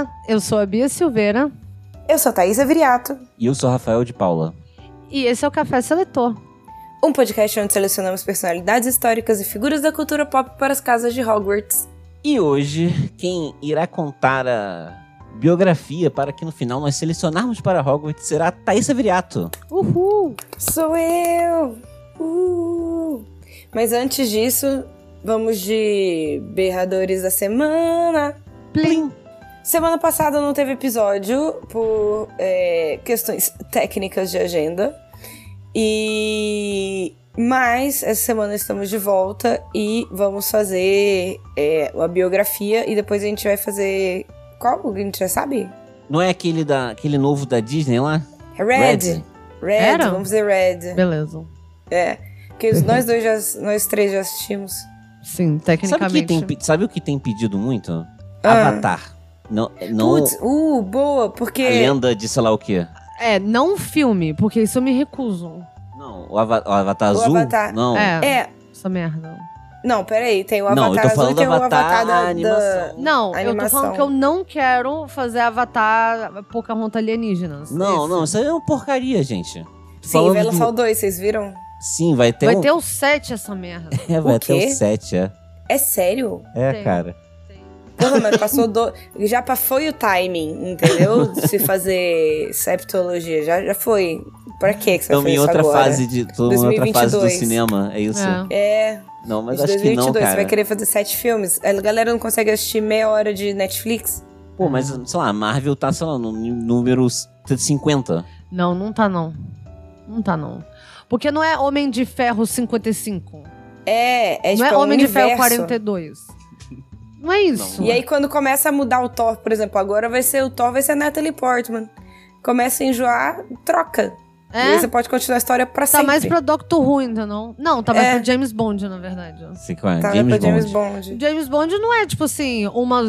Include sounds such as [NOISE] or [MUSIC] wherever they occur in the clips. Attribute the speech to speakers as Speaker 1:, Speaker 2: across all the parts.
Speaker 1: Olá, eu sou a Bia Silveira
Speaker 2: Eu sou a Thaisa Viriato,
Speaker 3: E eu sou Rafael de Paula.
Speaker 1: e esse é o Café Seletor.
Speaker 2: um podcast onde selecionamos personalidades históricas e figuras da cultura pop para as casas de Hogwarts.
Speaker 3: E hoje, quem irá contar a biografia para que no final nós selecionarmos para Hogwarts será a Thaisa Viriato.
Speaker 1: Uhul!
Speaker 2: Sou eu! Uh! Mas antes disso, vamos de berradores da semana.
Speaker 1: Plim!
Speaker 2: Semana passada não teve episódio por é, questões técnicas de agenda. E mas essa semana estamos de volta e vamos fazer é, a biografia e depois a gente vai fazer. Qual? A gente já sabe?
Speaker 3: Não é aquele, da, aquele novo da Disney lá?
Speaker 2: É Red.
Speaker 3: Red.
Speaker 2: Red,
Speaker 1: Era?
Speaker 2: vamos fazer Red.
Speaker 1: Beleza.
Speaker 2: É. Porque nós dois já, nós três já assistimos.
Speaker 1: Sim,
Speaker 3: Sabe o, que
Speaker 1: tecnicamente.
Speaker 3: tem, sabe o que tem pedido muito?
Speaker 2: Ah.
Speaker 3: Avatar. Não, não
Speaker 2: Putz, uh, boa, porque.
Speaker 3: a lenda de sei lá o quê.
Speaker 1: É, não filme, porque isso eu me recuso.
Speaker 3: Não, o, ava- o Avatar
Speaker 2: O
Speaker 3: Azul?
Speaker 2: Avatar.
Speaker 3: Não.
Speaker 1: É.
Speaker 2: É.
Speaker 1: Essa merda.
Speaker 2: Não, peraí, tem o
Speaker 3: Não, eu
Speaker 2: Avatar
Speaker 3: tô
Speaker 2: azul
Speaker 3: falando
Speaker 2: e o
Speaker 3: Avatar,
Speaker 2: Avatar da,
Speaker 3: a
Speaker 2: da-
Speaker 3: animação.
Speaker 1: Não, eu tô
Speaker 2: Animação.
Speaker 1: falando que eu não quero fazer Avatar Pocahontas alienígenas.
Speaker 3: Não,
Speaker 1: Esse.
Speaker 3: não, isso aí é uma porcaria, gente. Tô
Speaker 2: Sim,
Speaker 3: falando
Speaker 2: vai lançar o 2, vocês viram?
Speaker 3: Sim, vai ter
Speaker 1: Vai
Speaker 3: um...
Speaker 1: ter o 7 essa merda. [LAUGHS]
Speaker 3: É, vai
Speaker 2: O
Speaker 3: ter o 7, é.
Speaker 2: É sério?
Speaker 3: É,
Speaker 1: Tem.
Speaker 3: cara.
Speaker 2: Porra, mas passou do... Já foi o timing, entendeu? De se fazer septologia. Já, já foi. Pra que que você
Speaker 3: Estamos em outra
Speaker 2: agora?
Speaker 3: fase de. Tô em outra fase do
Speaker 2: 2022.
Speaker 3: cinema, é isso?
Speaker 1: É.
Speaker 2: É,
Speaker 3: Não, mas
Speaker 2: de
Speaker 3: acho que
Speaker 2: 2022.
Speaker 3: não,
Speaker 2: você
Speaker 3: cara.
Speaker 2: vai querer fazer sete filmes? A galera não consegue assistir meia hora de Netflix?
Speaker 3: Pô, mas, sei lá, a Marvel tá, sei lá, no número 50.
Speaker 1: Não, não tá não. Não tá não. Porque não é Homem de Ferro 55.
Speaker 2: É, é
Speaker 1: não
Speaker 2: tipo
Speaker 1: é
Speaker 2: um
Speaker 1: Homem de Ferro
Speaker 2: universo.
Speaker 1: 42. Não é isso.
Speaker 3: Não.
Speaker 2: E aí, quando começa a mudar o Thor, por exemplo, agora vai ser o Thor, vai ser a Natalie Portman. Começa a enjoar, troca. E
Speaker 1: É?
Speaker 2: aí você pode continuar a história pra
Speaker 1: Tá
Speaker 2: sempre.
Speaker 1: mais pra Doctor Who, entendeu? Não, tá mais
Speaker 2: É.
Speaker 1: pra James Bond, na verdade.
Speaker 3: Sei qual é,
Speaker 2: Tá,
Speaker 3: James,
Speaker 2: pra James
Speaker 3: Bond.
Speaker 2: Bond.
Speaker 1: James Bond não é, tipo assim, uma...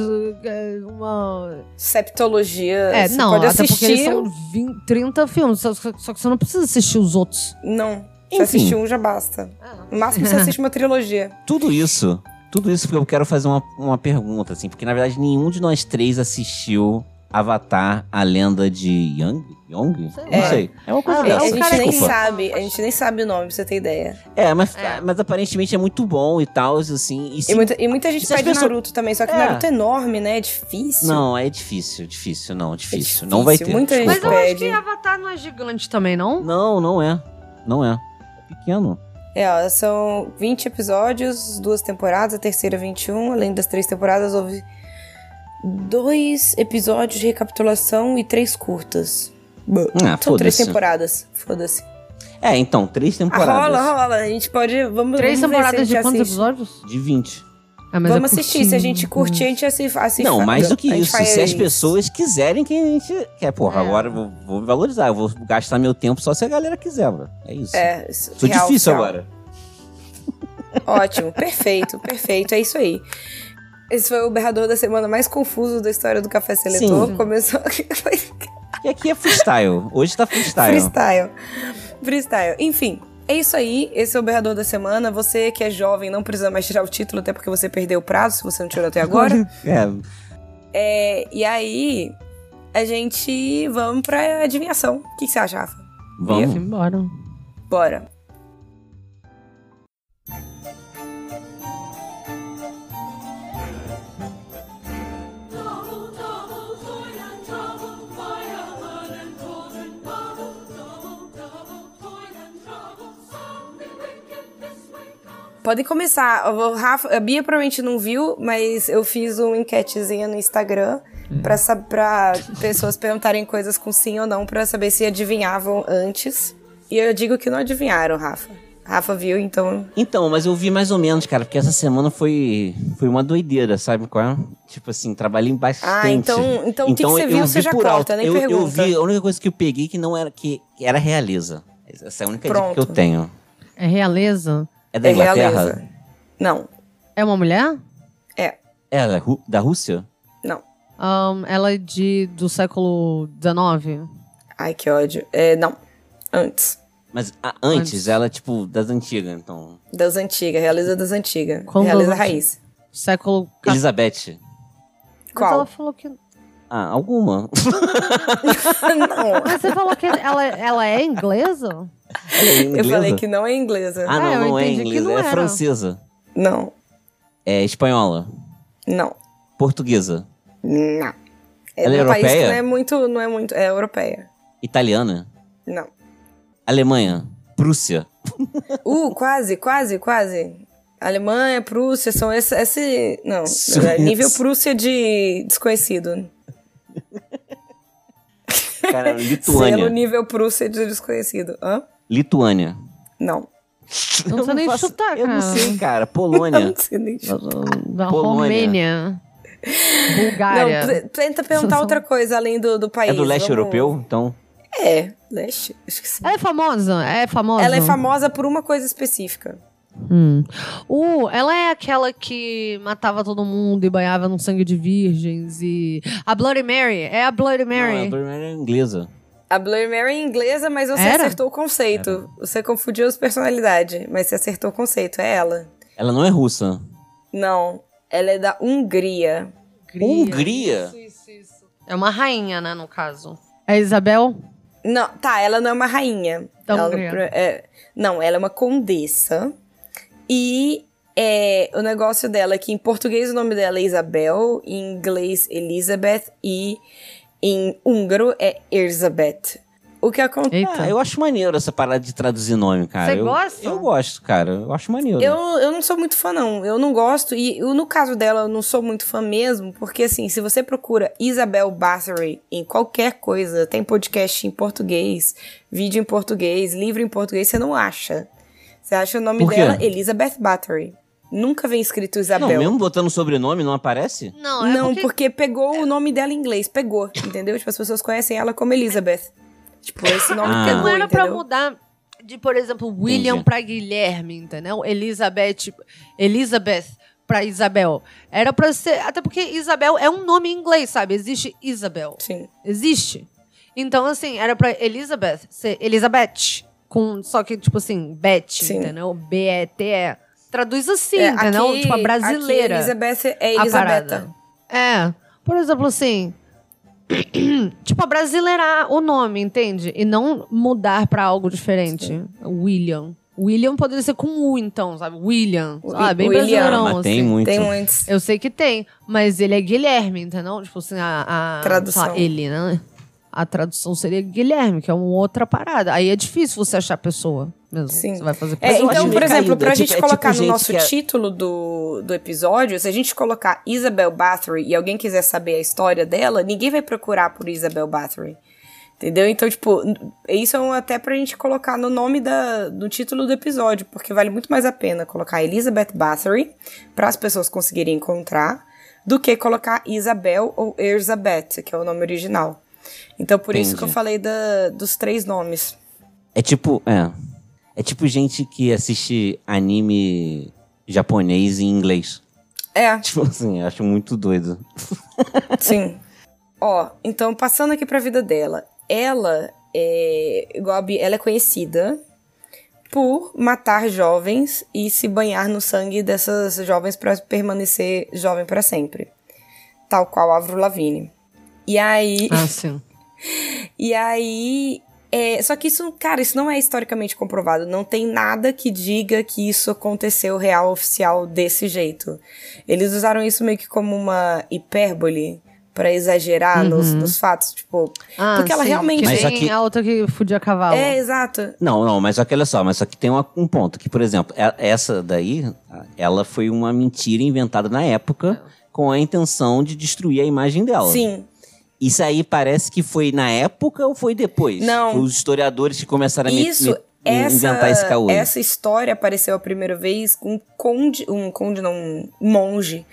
Speaker 1: é, uma...
Speaker 2: Septologia.
Speaker 1: É,
Speaker 2: você
Speaker 1: não,
Speaker 2: pode
Speaker 1: até porque eles
Speaker 2: assistir.
Speaker 1: são 20, 30 filmes, só, só que você não precisa assistir os outros.
Speaker 2: Não.
Speaker 3: Enfim.
Speaker 2: Você assistir um já basta. No máximo você [LAUGHS] assiste uma trilogia.
Speaker 3: Tudo isso, tudo isso porque eu quero fazer uma, uma pergunta, assim, porque na verdade nenhum de nós três assistiu Avatar, a lenda de Young? Young?
Speaker 1: Sei
Speaker 3: Não
Speaker 2: lá.
Speaker 3: sei. É uma coisa
Speaker 1: Ah,
Speaker 2: É,
Speaker 1: é
Speaker 3: dessa.
Speaker 2: a gente
Speaker 1: cara
Speaker 2: nem
Speaker 1: que-
Speaker 3: Desculpa.
Speaker 2: sabe, a gente nem sabe o nome, pra você ter ideia.
Speaker 3: É, mas,
Speaker 1: É.
Speaker 3: mas aparentemente é muito bom e tal, assim. E se-
Speaker 2: E muita, e muita gente pede
Speaker 3: pessoas-
Speaker 2: Naruto também, só que
Speaker 3: É.
Speaker 2: Naruto é enorme, né? É difícil.
Speaker 3: Não, é difícil, difícil, não, difícil.
Speaker 2: difícil,
Speaker 3: Não vai ter.
Speaker 2: muita gente
Speaker 1: Mas eu
Speaker 3: desculpa.
Speaker 1: acho
Speaker 2: pede.
Speaker 1: que Avatar não é gigante também, não?
Speaker 3: Não, não é. Não é. É pequeno.
Speaker 2: É, ó, são 20 episódios, duas temporadas, a terceira 21. Além das três temporadas, houve dois episódios de recapitulação e três curtas.
Speaker 3: Ah,
Speaker 2: São três temporadas. Foda-se.
Speaker 3: É, então, três
Speaker 2: Ah,
Speaker 3: temporadas.
Speaker 2: rola, rola. A gente pode. Vamos,
Speaker 1: Três
Speaker 2: vamos ver se a
Speaker 1: temporadas
Speaker 2: gente
Speaker 1: de quantos
Speaker 2: assiste.
Speaker 1: episódios?
Speaker 3: De 20.
Speaker 1: Ah, mas
Speaker 2: Vamos
Speaker 1: é
Speaker 2: assistir. Se a gente curtir, a gente assi- assiste.
Speaker 3: Não, mais do que isso. Se as pessoas quiserem que a gente. Quer, porra,
Speaker 1: É.
Speaker 3: agora eu vou, vou valorizar. Eu vou gastar meu tempo só se a galera quiser, bro. É isso.
Speaker 2: É, isso-
Speaker 3: Sou
Speaker 2: real,
Speaker 3: difícil
Speaker 2: real.
Speaker 3: agora. [LAUGHS]
Speaker 2: Ótimo, perfeito, perfeito. É isso aí. Esse foi o berrador da semana mais confuso da história do Café Seletor.
Speaker 3: Sim.
Speaker 2: Começou. [LAUGHS]
Speaker 3: E aqui é freestyle. Hoje tá freestyle.
Speaker 2: Freestyle. Freestyle. Enfim, é isso aí. Esse é o berrador da semana. Você que é jovem não precisa mais tirar o título, até porque você perdeu o prazo, se você não tirou até agora. [LAUGHS]
Speaker 3: É,
Speaker 2: É, e aí, a gente vamos pra adivinhação. O que, que você acha, Rafa?
Speaker 3: vamos.
Speaker 1: Embora.
Speaker 2: Bora. Podem começar. O Rafa, a Bia provavelmente não viu, mas eu fiz uma enquetezinha no Instagram pra, sa- pra pessoas perguntarem coisas com sim ou não pra saber se adivinhavam antes. E eu digo que não adivinharam, Rafa. Rafa viu, então.
Speaker 3: Então, mas eu vi mais ou menos, cara, porque essa semana foi, foi uma doideira, sabe qual é? Tipo assim, trabalhei bastante.
Speaker 2: Ah, então- então o que que você
Speaker 3: eu
Speaker 2: viu,
Speaker 3: vi
Speaker 2: você já corta, nem
Speaker 3: eu, eu
Speaker 2: pergunta.
Speaker 3: vi, a única coisa que eu peguei que não era, que, que era realeza. Essa é a única dica
Speaker 2: Pronto.
Speaker 3: que eu tenho.
Speaker 1: É realeza?
Speaker 3: É da
Speaker 2: é
Speaker 3: Inglaterra?
Speaker 2: realeza. Não.
Speaker 1: É uma mulher?
Speaker 2: É.
Speaker 3: É da, Ru- da Rússia?
Speaker 2: Não.
Speaker 1: Ahn, ela é de, do século XIX?
Speaker 2: Ai, que ódio. É, não. Antes.
Speaker 3: Mas a- antes,
Speaker 1: Antes.
Speaker 3: ela, tipo, das antigas, então.
Speaker 2: Das antigas. Realeza das antigas.
Speaker 1: Qual
Speaker 2: realeza raiz.
Speaker 1: Século...
Speaker 3: Elizabeth.
Speaker 1: Mas
Speaker 2: Qual?
Speaker 1: ela falou que...
Speaker 3: Ah, alguma. [LAUGHS] [LAUGHS]
Speaker 2: não.
Speaker 1: Mas você falou que ela, ela é inglesa?
Speaker 3: É
Speaker 2: Eu falei que não é inglesa.
Speaker 3: Ah, não,
Speaker 1: Ah, eu
Speaker 3: não é
Speaker 1: entendi que
Speaker 3: inglesa,
Speaker 1: não
Speaker 3: é
Speaker 1: era.
Speaker 3: francesa.
Speaker 2: Não.
Speaker 3: É espanhola.
Speaker 2: Não.
Speaker 3: Portuguesa.
Speaker 2: Não. É
Speaker 3: Ela é
Speaker 2: um país que
Speaker 3: europeia?
Speaker 2: não é muito, não é muito, é europeia.
Speaker 3: Italiana.
Speaker 2: Não.
Speaker 3: Alemanha. Prússia.
Speaker 2: Uh, quase, quase, quase. Alemanha, Prússia, são esse, esse não, é nível Prússia de desconhecido.
Speaker 3: Cara,
Speaker 2: Selo [LAUGHS]
Speaker 3: Lituânia.
Speaker 2: nível Prússia de desconhecido. Hã?
Speaker 3: Lituânia.
Speaker 2: Não.
Speaker 1: Não
Speaker 3: Eu
Speaker 1: sei nem
Speaker 3: faço-
Speaker 1: chutar,
Speaker 3: Eu não
Speaker 1: cara.
Speaker 3: sei, cara. [LAUGHS]
Speaker 2: Eu
Speaker 3: Polônia.
Speaker 2: não sei nem
Speaker 3: Polônia.
Speaker 1: Romênia. Bulgária.
Speaker 2: Não, tenta perguntar outra coisa além do, do país.
Speaker 3: É do leste
Speaker 2: vamos-
Speaker 3: europeu, então.
Speaker 2: É, leste. Acho que sim.
Speaker 1: Ela é famosa? É famosa?
Speaker 2: Ela é famosa por uma coisa específica.
Speaker 1: Hum. Uh, ela é aquela que matava todo mundo e banhava no sangue de virgens e... A Bloody Mary. É a Bloody
Speaker 3: Não,
Speaker 1: Mary.
Speaker 3: a primeira é inglesa.
Speaker 2: A Bloody Mary é inglesa, mas você
Speaker 1: Era?
Speaker 2: acertou o conceito. Você confundiu as personalidades, mas você acertou o conceito. É ela.
Speaker 3: Ela não é russa.
Speaker 2: Não, ela é da Hungria.
Speaker 3: Hungria?
Speaker 1: É uma rainha, né, no caso. É Isabel?
Speaker 2: Não, tá, ela não é uma rainha.
Speaker 1: Da
Speaker 2: Ela
Speaker 1: Hungria.
Speaker 2: não, é- não, ela é uma condessa. E é, o negócio dela é que em português o nome dela é Isabel, em inglês Elizabeth e em húngaro é Erzabeth. O que acontece?
Speaker 3: Ah, eu acho maneiro essa parada de traduzir nome, cara.
Speaker 1: Você gosta?
Speaker 3: Eu gosto, cara. Eu acho maneiro.
Speaker 2: Eu, eu não sou muito fã, não. Eu não gosto. E eu, no caso dela, eu não sou muito fã mesmo. Porque, assim, se você procura Isabel Bathory em qualquer coisa, tem podcast em português, vídeo em português, livro em português, você não acha. Você acha o nome dela Elizabeth Bathory. Nunca vem escrito
Speaker 3: Não,
Speaker 2: Isabel.
Speaker 3: mesmo botando sobrenome, não aparece?
Speaker 1: Não, é
Speaker 2: Não,
Speaker 1: porque...
Speaker 2: porque... pegou o nome dela em inglês. Pegou, entendeu? Tipo, as pessoas conhecem ela como Elizabeth. Tipo, esse nome
Speaker 3: Ah.
Speaker 2: pegou,
Speaker 1: Não era pra mudar de, por exemplo, William
Speaker 3: Entendi.
Speaker 1: pra Guilherme, entendeu? Elizabeth, Elizabeth pra Isabel. Era pra ser. Até porque Isabel é um nome em inglês, sabe? Existe Isabel.
Speaker 2: Sim.
Speaker 1: Existe. Então, assim, era pra Elizabeth ser Elizabeth. Com, só que, tipo assim, Beth,
Speaker 2: Sim.
Speaker 1: entendeu? B-E-T-E. Traduz assim,
Speaker 2: É,
Speaker 1: entendeu?
Speaker 2: aqui-
Speaker 1: tipo, a brasileira.
Speaker 2: Aqui, Elizabeth é
Speaker 1: a parada. É. Por exemplo, assim. [CLEARS THROAT] tipo, abrasileirar o nome, entende? E não mudar pra algo diferente. William. William poderia ser com U, então, sabe? William. Ah, bem
Speaker 2: William.
Speaker 1: brasileirão,
Speaker 3: Mas tem
Speaker 1: assim.
Speaker 3: muito.
Speaker 2: Tem muitos.
Speaker 1: Eu sei que tem, mas ele é Guilherme, entendeu? Tipo assim, a. a
Speaker 2: Tradução.
Speaker 1: lá, ele, né? A tradução seria Guilherme, que é uma outra parada. Aí é difícil você achar a pessoa mesmo.
Speaker 2: Sim.
Speaker 1: Você vai fazer
Speaker 2: É, então, por exemplo,
Speaker 3: caído.
Speaker 2: pra
Speaker 3: É
Speaker 2: gente
Speaker 3: tipo- é
Speaker 2: colocar
Speaker 3: tipo
Speaker 2: no
Speaker 3: gente
Speaker 2: nosso
Speaker 3: é-
Speaker 2: título do, do episódio, se a gente colocar Isabel Bathory e alguém quiser saber a história dela, ninguém vai procurar por Isabel Bathory. Entendeu? Então, tipo, isso é um até pra gente colocar no nome da, do título do episódio, porque vale muito mais a pena colocar Elizabeth Bathory para as pessoas conseguirem encontrar do que colocar Isabel ou Erzabeth, que é o nome original. Então, por isso que eu
Speaker 3: Entendi.
Speaker 2: falei da, dos três nomes.
Speaker 3: É tipo, é. É tipo gente que assiste anime japonês em inglês.
Speaker 2: É, [LAUGHS]
Speaker 3: Tipo assim, acho muito doido. [LAUGHS]
Speaker 2: Sim. Ó, então passando aqui pra vida dela. Ela é, igual a Bi- ela é conhecida por matar jovens e se banhar no sangue dessas jovens pra permanecer jovem pra sempre. Tal qual a Avril Lavigne. E aí,
Speaker 1: Ah, sim. [LAUGHS]
Speaker 2: e aí, é, só que isso, cara, isso não é historicamente comprovado. Não tem nada que diga que isso aconteceu real oficial desse jeito. Eles usaram isso meio que como uma hipérbole Pra exagerar nos,
Speaker 1: Uhum.
Speaker 2: nos fatos, tipo.
Speaker 1: Ah,
Speaker 2: Porque ela
Speaker 1: sim,
Speaker 2: realmente-
Speaker 1: Que
Speaker 3: Mas aqui-
Speaker 1: a outra que fudia cavalo.
Speaker 2: É, exato.
Speaker 3: Não, não, mas só que olha só, mas só que tem uma- um ponto, que, por exemplo, e- essa daí, ela foi uma mentira inventada na época com a intenção de destruir a imagem dela.
Speaker 2: Sim.
Speaker 3: Isso aí parece que foi na época ou foi depois?
Speaker 2: Não.
Speaker 3: Foi os historiadores que começaram a me-
Speaker 2: Isso,
Speaker 3: me-
Speaker 2: essa,
Speaker 3: inventar esse caô.
Speaker 2: essa história apareceu a primeira vez com um conde, um conde não, um monge.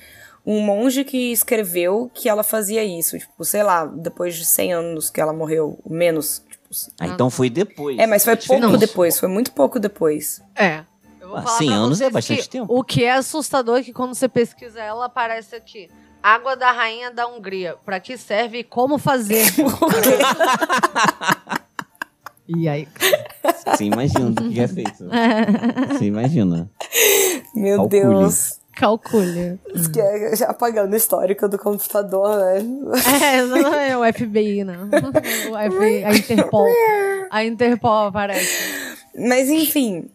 Speaker 2: Um monge que escreveu que ela fazia isso, tipo, sei lá, depois de 100 anos que ela morreu, menos, tipo,
Speaker 3: Ah, então foi depois.
Speaker 2: É, mas foi
Speaker 3: É
Speaker 2: pouco depois, foi muito pouco depois.
Speaker 1: É. Eu vou
Speaker 3: Ah,
Speaker 1: falar
Speaker 3: 100
Speaker 1: pra
Speaker 3: anos é bastante
Speaker 1: que
Speaker 3: tempo.
Speaker 1: O que é assustador é que quando você pesquisa ela, aparece aqui. Água da Rainha da Hungria. Pra que serve e como fazer. [LAUGHS] e aí?
Speaker 3: Você imagina do que é feito. Você imagina.
Speaker 2: Meu
Speaker 3: Calcule.
Speaker 2: Deus.
Speaker 1: Calcule.
Speaker 2: É já apagando o histórico do computador, né?
Speaker 1: É, não é o FBI, né? O FBI, a Interpol. A Interpol aparece.
Speaker 2: Mas enfim,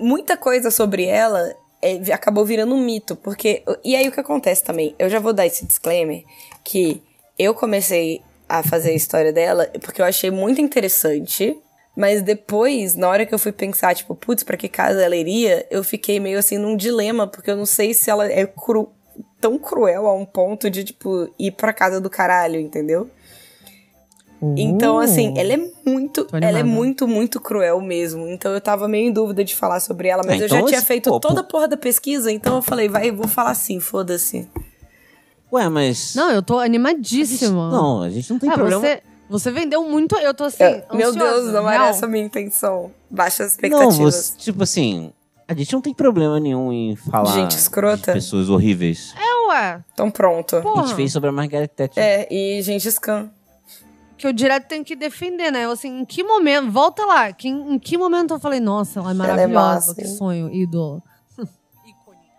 Speaker 2: muita coisa sobre ela é, acabou virando um mito, porque e aí o que acontece também? Eu já vou dar esse disclaimer que eu comecei a fazer a história dela porque eu achei muito interessante, mas depois, na hora que eu fui pensar, tipo, putz, pra que casa ela iria, eu fiquei meio assim num dilema, porque eu não sei se ela é cru, tão cruel a um ponto de, tipo, ir pra casa do caralho, entendeu? Então, assim, ela é muito, ela é muito, muito cruel mesmo. Então eu tava meio em dúvida de falar sobre ela, mas
Speaker 3: Ah,
Speaker 2: eu já
Speaker 3: então
Speaker 2: tinha feito
Speaker 3: pô,
Speaker 2: toda a porra da pesquisa, então eu falei, vai, eu vou falar assim, foda-se.
Speaker 3: Ué, mas.
Speaker 1: Não, eu tô animadíssima.
Speaker 3: Não, a gente não tem
Speaker 1: Ah,
Speaker 3: problema.
Speaker 1: você, você vendeu muito. Eu tô assim.
Speaker 2: Eu- meu Deus, não
Speaker 1: real.
Speaker 2: era essa a minha intenção. Baixas
Speaker 3: Não,
Speaker 2: expectativas.
Speaker 3: você, tipo assim, a gente não tem problema nenhum em falar
Speaker 2: Gente escrota.
Speaker 3: de pessoas horríveis.
Speaker 1: É, ué.
Speaker 2: Então pronto.
Speaker 3: A
Speaker 1: Porra.
Speaker 3: gente fez sobre a Margaret Thatcher.
Speaker 2: É, e gente scam.
Speaker 1: Que eu direto tenho que defender, né? Eu, assim, em que momento. Volta lá. Que, em, em que momento eu falei, nossa, ela é
Speaker 2: é
Speaker 1: maravilhosa.
Speaker 2: massa,
Speaker 1: que
Speaker 2: hein?
Speaker 1: sonho, ídolo.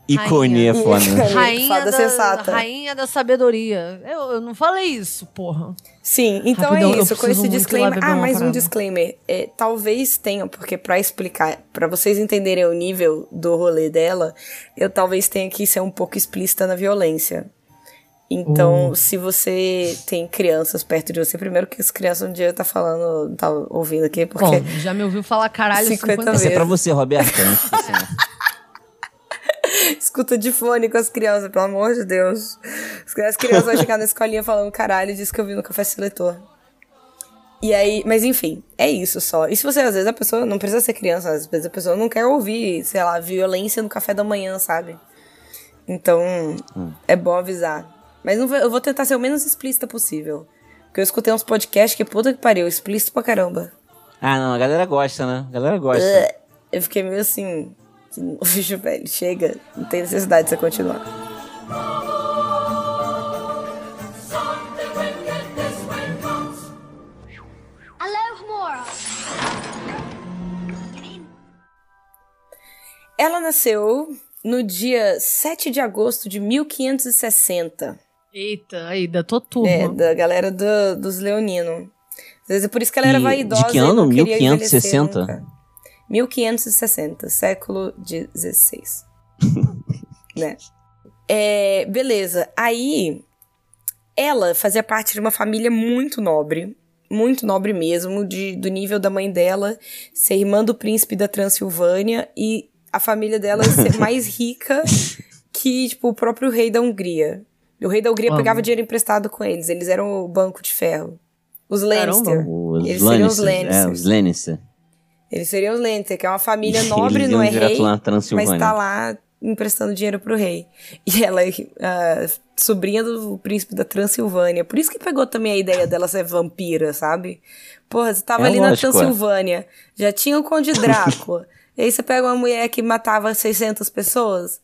Speaker 3: Ícone é
Speaker 2: Rainha.
Speaker 3: foda.
Speaker 1: Rainha da,
Speaker 2: sensata.
Speaker 1: rainha da sabedoria. Eu, eu não falei isso, porra.
Speaker 2: Sim, então
Speaker 1: Rapidão,
Speaker 2: é
Speaker 1: eu
Speaker 2: isso, com esse disclaimer. Ah, mais um disclaimer. É, talvez tenha, porque pra explicar, pra vocês entenderem o nível do rolê dela, eu talvez tenha que ser um pouco explícita na violência. Então, se você tem crianças perto de você, primeiro que as crianças um dia tá falando, tá ouvindo aqui, porque
Speaker 1: Bom, já me ouviu falar caralho
Speaker 2: 50
Speaker 1: 50
Speaker 3: Essa é
Speaker 1: vezes.
Speaker 3: pra você, Roberta. Não esqueça, né? [LAUGHS]
Speaker 2: escuta de fone com as crianças, pelo amor de Deus. As crianças [LAUGHS] vão chegar na escolinha falando, caralho, disse que eu vi no café seletor. E aí, mas enfim, é isso só. E se você, às vezes, a pessoa não precisa ser criança, às vezes a pessoa não quer ouvir, sei lá, violência no café da manhã, sabe? Então, é bom avisar. Mas não vou- eu vou tentar ser o menos explícita possível. Porque eu escutei uns podcasts que puta que pariu, explícito pra caramba.
Speaker 3: Ah, não, a galera gosta, né? A galera gosta.
Speaker 2: Ugh. Eu fiquei meio assim. que nojo, [LAUGHS] velho. Chega. Não tem necessidade de você continuar. Ela nasceu no dia 7 de agosto de 1560.
Speaker 1: Eita, aí, da tua turma.
Speaker 2: É, da galera do- dos leoninos. Às vezes é por isso que ela era
Speaker 3: E
Speaker 2: vaidosa.
Speaker 3: de que ano?
Speaker 2: não queria
Speaker 3: 1560?
Speaker 2: envelhecer nunca. 1560, século XVI. [LAUGHS] né? É, beleza. Aí, ela fazia parte de uma família muito nobre. Muito nobre mesmo, de, do nível da mãe dela ser irmã do príncipe da Transilvânia e a família dela ser [LAUGHS] mais rica que, tipo, o próprio rei da Hungria. O rei da Hungria
Speaker 1: Amo.
Speaker 2: pegava dinheiro emprestado com eles. Eles eram o banco de ferro. Os
Speaker 1: Caramba.
Speaker 2: Lannister.
Speaker 3: Os
Speaker 2: Eles seriam os
Speaker 3: Lannister. É,
Speaker 2: Lannister.
Speaker 3: os Lannister.
Speaker 2: Eles seriam os Lannister, que é uma família [LAUGHS] nobre, não é rei,
Speaker 3: lá na
Speaker 2: mas tá lá emprestando dinheiro pro rei. E ela é sobrinha do príncipe da Transilvânia. Por isso que pegou também a ideia dela ser vampira, sabe? Porra, você tava
Speaker 3: É
Speaker 2: ali na
Speaker 3: lógico, é.
Speaker 2: Transilvânia, já tinha o Conde Drácula. [LAUGHS] e aí você pega uma mulher que matava 600 pessoas.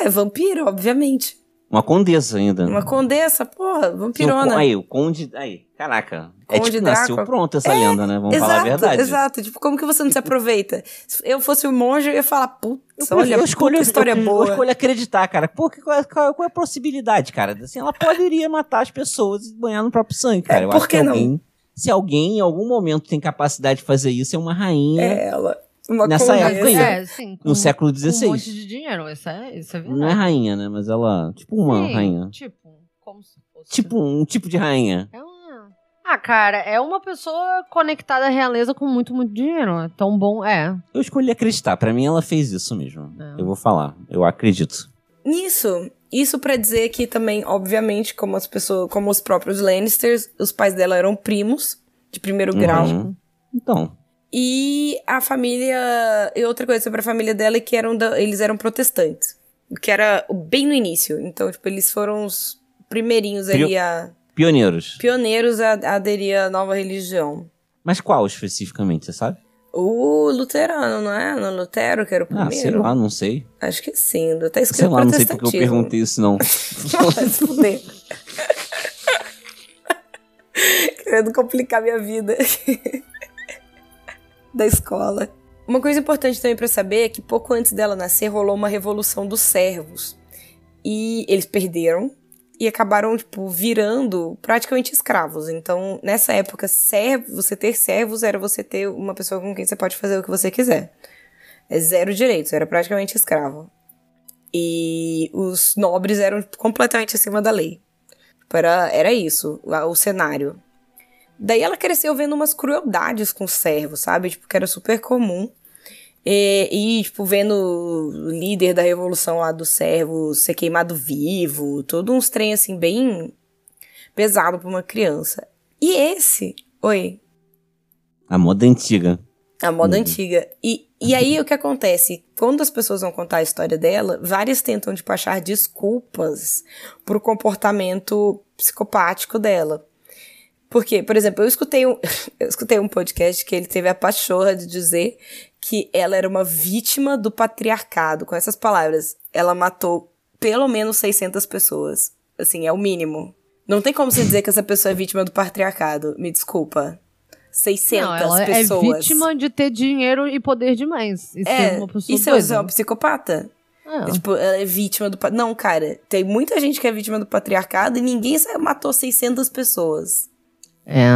Speaker 2: É, vampiro, obviamente.
Speaker 3: Uma condessa ainda.
Speaker 2: Uma condessa, porra,
Speaker 3: Sim,
Speaker 2: vampirona.
Speaker 3: con- aí, o conde... Aí, caraca. é
Speaker 2: Conde
Speaker 3: tipo, nasceu pronto essa lenda, né? Vamos
Speaker 2: exato,
Speaker 3: falar a verdade.
Speaker 2: Exato, tipo, como que você não se aproveita? Se eu fosse o monge, eu ia falar, putz,
Speaker 3: Eu,
Speaker 2: olha,
Speaker 3: eu escolho,
Speaker 2: puta história
Speaker 3: eu,
Speaker 2: boa.
Speaker 3: Eu escolho acreditar, cara. Pô, que- qual, qual- qual é a possibilidade, cara? Assim, ela poderia matar as pessoas e banhar no próprio sangue, cara.
Speaker 2: É,
Speaker 3: eu
Speaker 2: por
Speaker 3: que
Speaker 2: que não?
Speaker 3: alguém, se alguém em algum momento tem capacidade de fazer isso, é uma rainha
Speaker 2: É ela. Uma
Speaker 3: Nessa época aí,
Speaker 1: É, sim. Com,
Speaker 3: no século XVI.
Speaker 1: um monte de dinheiro. Isso é, isso é verdade.
Speaker 3: Não é rainha, né? Mas ela, tipo uma
Speaker 1: Sim,
Speaker 3: rainha.
Speaker 1: Tipo, como se fosse.
Speaker 3: Tipo, um tipo de rainha.
Speaker 1: É uma... Ah, cara, é uma pessoa conectada à realeza com muito, muito dinheiro. É tão bom. É.
Speaker 3: Eu escolhi acreditar. Pra mim, ela fez isso mesmo.
Speaker 1: É.
Speaker 3: Eu vou falar. Eu acredito.
Speaker 2: Nisso, isso pra dizer que também, obviamente, como as pessoas, como os próprios Lannisters, os pais dela eram primos de primeiro grau.
Speaker 3: Uhum. Então.
Speaker 2: E a família. E outra coisa sobre a família dela é que eram da- eles eram protestantes. Que era bem no início. Então, tipo, eles foram os primeirinhos
Speaker 3: Prio-
Speaker 2: ali a.
Speaker 3: Pioneiros.
Speaker 2: Pioneiros a, a aderir à nova religião.
Speaker 3: Mas qual especificamente, você sabe?
Speaker 2: O luterano, não é? No Lutero, que era o
Speaker 3: Ah,
Speaker 2: primeiro.
Speaker 3: sei lá, não sei.
Speaker 2: Acho que sim. Tá escrito
Speaker 3: Sei lá, não sei porque eu perguntei isso, não. [LAUGHS]
Speaker 2: Vai. [LAUGHS] Querendo complicar minha vida. [LAUGHS] da escola. Uma coisa importante também pra saber é que pouco antes dela nascer rolou uma revolução dos servos. E eles perderam e acabaram, tipo, virando praticamente escravos. Então, nessa época, servo, você ter servos era você ter uma pessoa com quem você pode fazer o que você quiser. É zero direitos, era praticamente escravo. E os nobres eram completamente acima da lei. Era, era isso, o cenário. Daí ela cresceu vendo umas crueldades com os servos, sabe? Tipo, que era super comum. E, e, tipo, vendo o líder da revolução lá dos servos ser queimado vivo, todo uns trem assim, bem pesado pra uma criança. E esse, oi,
Speaker 3: A moda antiga.
Speaker 2: a moda
Speaker 3: Uhum.
Speaker 2: antiga. E, e aí o que acontece? Quando as pessoas vão contar a história dela, várias tentam tipo, achar desculpas pro comportamento psicopático dela. Porque, por exemplo, eu escutei um, [LAUGHS] eu escutei um podcast que ele teve a pachorra de dizer que ela era uma vítima do patriarcado. Com essas palavras, ela matou pelo menos 600 pessoas. Assim, é o mínimo. Não tem como você dizer que essa pessoa é vítima do patriarcado. Me desculpa. 600
Speaker 1: Não, ela
Speaker 2: pessoas.
Speaker 1: é vítima de ter dinheiro e poder demais. E
Speaker 2: É,
Speaker 1: ser uma pessoa
Speaker 2: isso é uma psicopata?
Speaker 1: É.
Speaker 2: Tipo, ela é vítima do... Não, cara, tem muita gente que é vítima do patriarcado e ninguém matou 600 pessoas.
Speaker 1: É,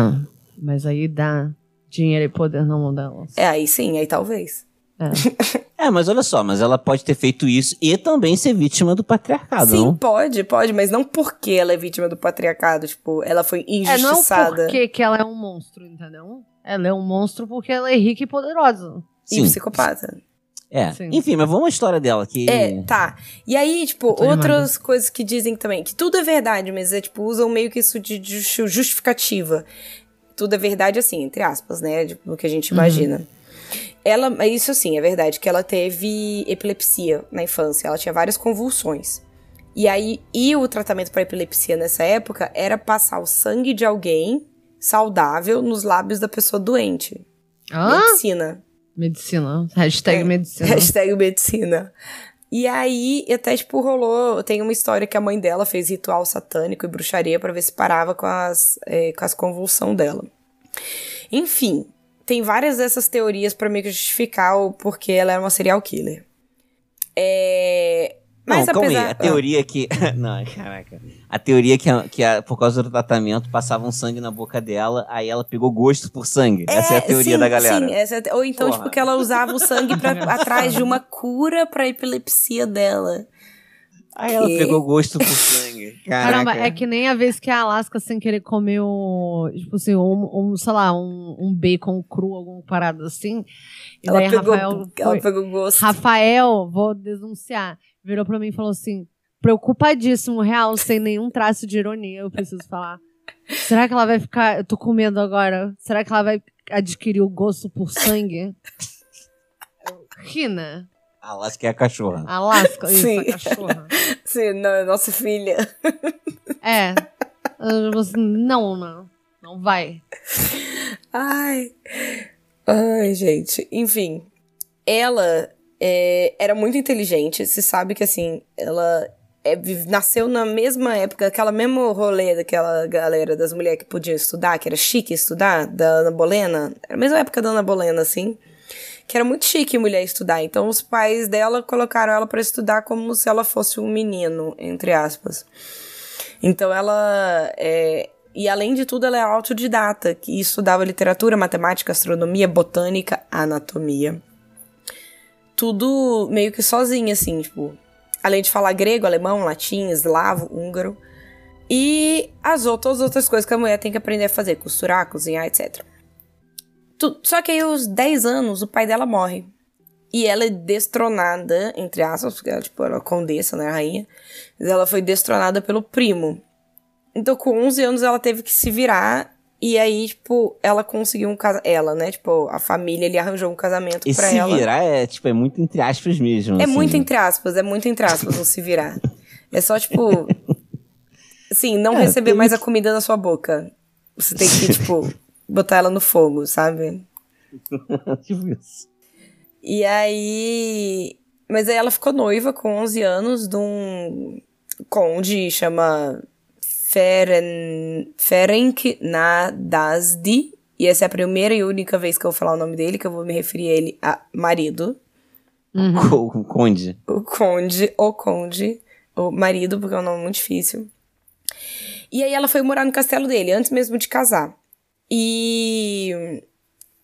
Speaker 1: mas aí dá dinheiro e poder na mão dela.
Speaker 2: É, aí sim, aí talvez. [LAUGHS]
Speaker 3: É, mas olha só, mas ela pode ter feito isso e também ser vítima do patriarcado,
Speaker 2: sim,
Speaker 3: não?
Speaker 2: pode, pode, mas não porque ela é vítima do patriarcado. Tipo, ela foi
Speaker 1: É, não é
Speaker 2: injustiçada.
Speaker 1: porquê que ela é um monstro, entendeu? Ela é um monstro porque ela é rica e poderosa.
Speaker 2: E
Speaker 3: Sim.
Speaker 2: psicopata.
Speaker 3: É.
Speaker 1: Sim.
Speaker 3: Enfim, mas vamos à história dela que
Speaker 2: É, tá. E aí, tipo, outras coisas que dizem também, que tudo é verdade, mas é tipo, usam meio que isso de justi- justificativa. Tudo é verdade, assim, entre aspas, né? Tipo, que a gente imagina. Ela, mas isso assim, é verdade, que ela teve epilepsia na infância, ela tinha várias convulsões. E aí, e o tratamento para epilepsia nessa época era passar o sangue de alguém saudável nos lábios da pessoa doente.
Speaker 1: Hã?
Speaker 2: Medicina.
Speaker 1: Medicina. Hashtag
Speaker 2: É,
Speaker 1: medicina.
Speaker 2: Hashtag medicina. E aí, até, tipo, rolou. Tem uma história que a mãe dela fez ritual satânico e bruxaria pra ver se parava com as, é, com as convulsão dela. Enfim, tem várias dessas teorias pra meio que justificar o porquê ela era uma serial killer. É. Mas
Speaker 3: não, calma aí.
Speaker 2: apesar.
Speaker 3: A teoria que. [LAUGHS] não, caraca. A teoria que, a- que a- por causa do tratamento passavam sangue na boca dela, aí ela pegou gosto por sangue. Essa é a teoria
Speaker 2: sim,
Speaker 3: da galera.
Speaker 2: Sim, essa é ou então,
Speaker 3: Porra.
Speaker 2: tipo, que ela usava o sangue pra, [LAUGHS] atrás de uma cura pra epilepsia dela.
Speaker 3: Aí ela
Speaker 2: Que?
Speaker 3: pegou gosto por sangue. [LAUGHS] Caraca.
Speaker 1: Caramba, é que nem a vez que a Alaska sem querer comeu, tipo assim, um, um, sei lá, um, um bacon cru, alguma parada assim. E
Speaker 2: Ela
Speaker 1: daí
Speaker 2: pegou,
Speaker 1: Rafael,
Speaker 2: ela
Speaker 1: foi-
Speaker 2: pegou gosto.
Speaker 1: Rafael, vou denunciar, virou pra mim e falou assim, preocupadíssimo, real, sem nenhum traço de ironia, eu preciso falar. Será que ela vai ficar, eu tô com medo agora, será que ela vai adquirir o gosto por sangue? Rina,
Speaker 3: Alaska é a cachorra.
Speaker 1: Alaska, isso,
Speaker 2: Sim.
Speaker 1: a cachorra.
Speaker 2: Sim, não, nossa filha.
Speaker 1: É. Você- não, não. Não vai.
Speaker 2: Ai. Ai, gente. Enfim. Ela é, era muito inteligente. Se sabe que, assim, ela é, nasceu na mesma época, aquela mesmo rolê daquela galera das mulheres que podiam estudar, que era chique estudar, da Ana Bolena. Era a mesma época da Ana Bolena, assim. Que era muito chique mulher estudar. Então, os pais dela colocaram ela pra estudar como se ela fosse um menino, entre aspas. Então ela é, e além de tudo ela é autodidata, que estudava literatura, matemática, astronomia, botânica, anatomia. Tudo meio que sozinha assim, tipo, além de falar grego, alemão, latim, eslavo, húngaro. E as outras, outras coisas que a mulher tem que aprender a fazer, costurar, cozinhar, etc. Só que aí, aos 10 anos, o pai dela morre. E ela é destronada, entre aspas, porque ela, tipo, era uma condessa, né, rainha. Mas ela foi destronada pelo primo. Então, com 11 anos, ela teve que se virar. E aí, tipo, ela conseguiu um casamento. Ela, né? Tipo, a família, ele arranjou um casamento
Speaker 3: E
Speaker 2: pra
Speaker 3: se
Speaker 2: ela.
Speaker 3: virar é, tipo, é muito entre aspas mesmo.
Speaker 2: É
Speaker 3: assim.
Speaker 2: muito entre aspas, é muito entre aspas não se virar. É só, tipo. Assim, não
Speaker 3: É,
Speaker 2: receber
Speaker 3: tem
Speaker 2: mais a comida na sua boca. Você tem que, tipo, botar ela no fogo, sabe? [LAUGHS]
Speaker 3: tipo isso.
Speaker 2: E aí. Mas aí ela ficou noiva com 11 anos de um conde chama Feren... Ferenc Nadasdi. E essa é a primeira e única vez que eu vou falar o nome dele, que eu vou me referir a ele a marido.
Speaker 3: Co- Conde.
Speaker 2: O conde, o conde, o marido, porque é um nome muito difícil. E aí ela foi morar no castelo dele, antes mesmo de casar. E.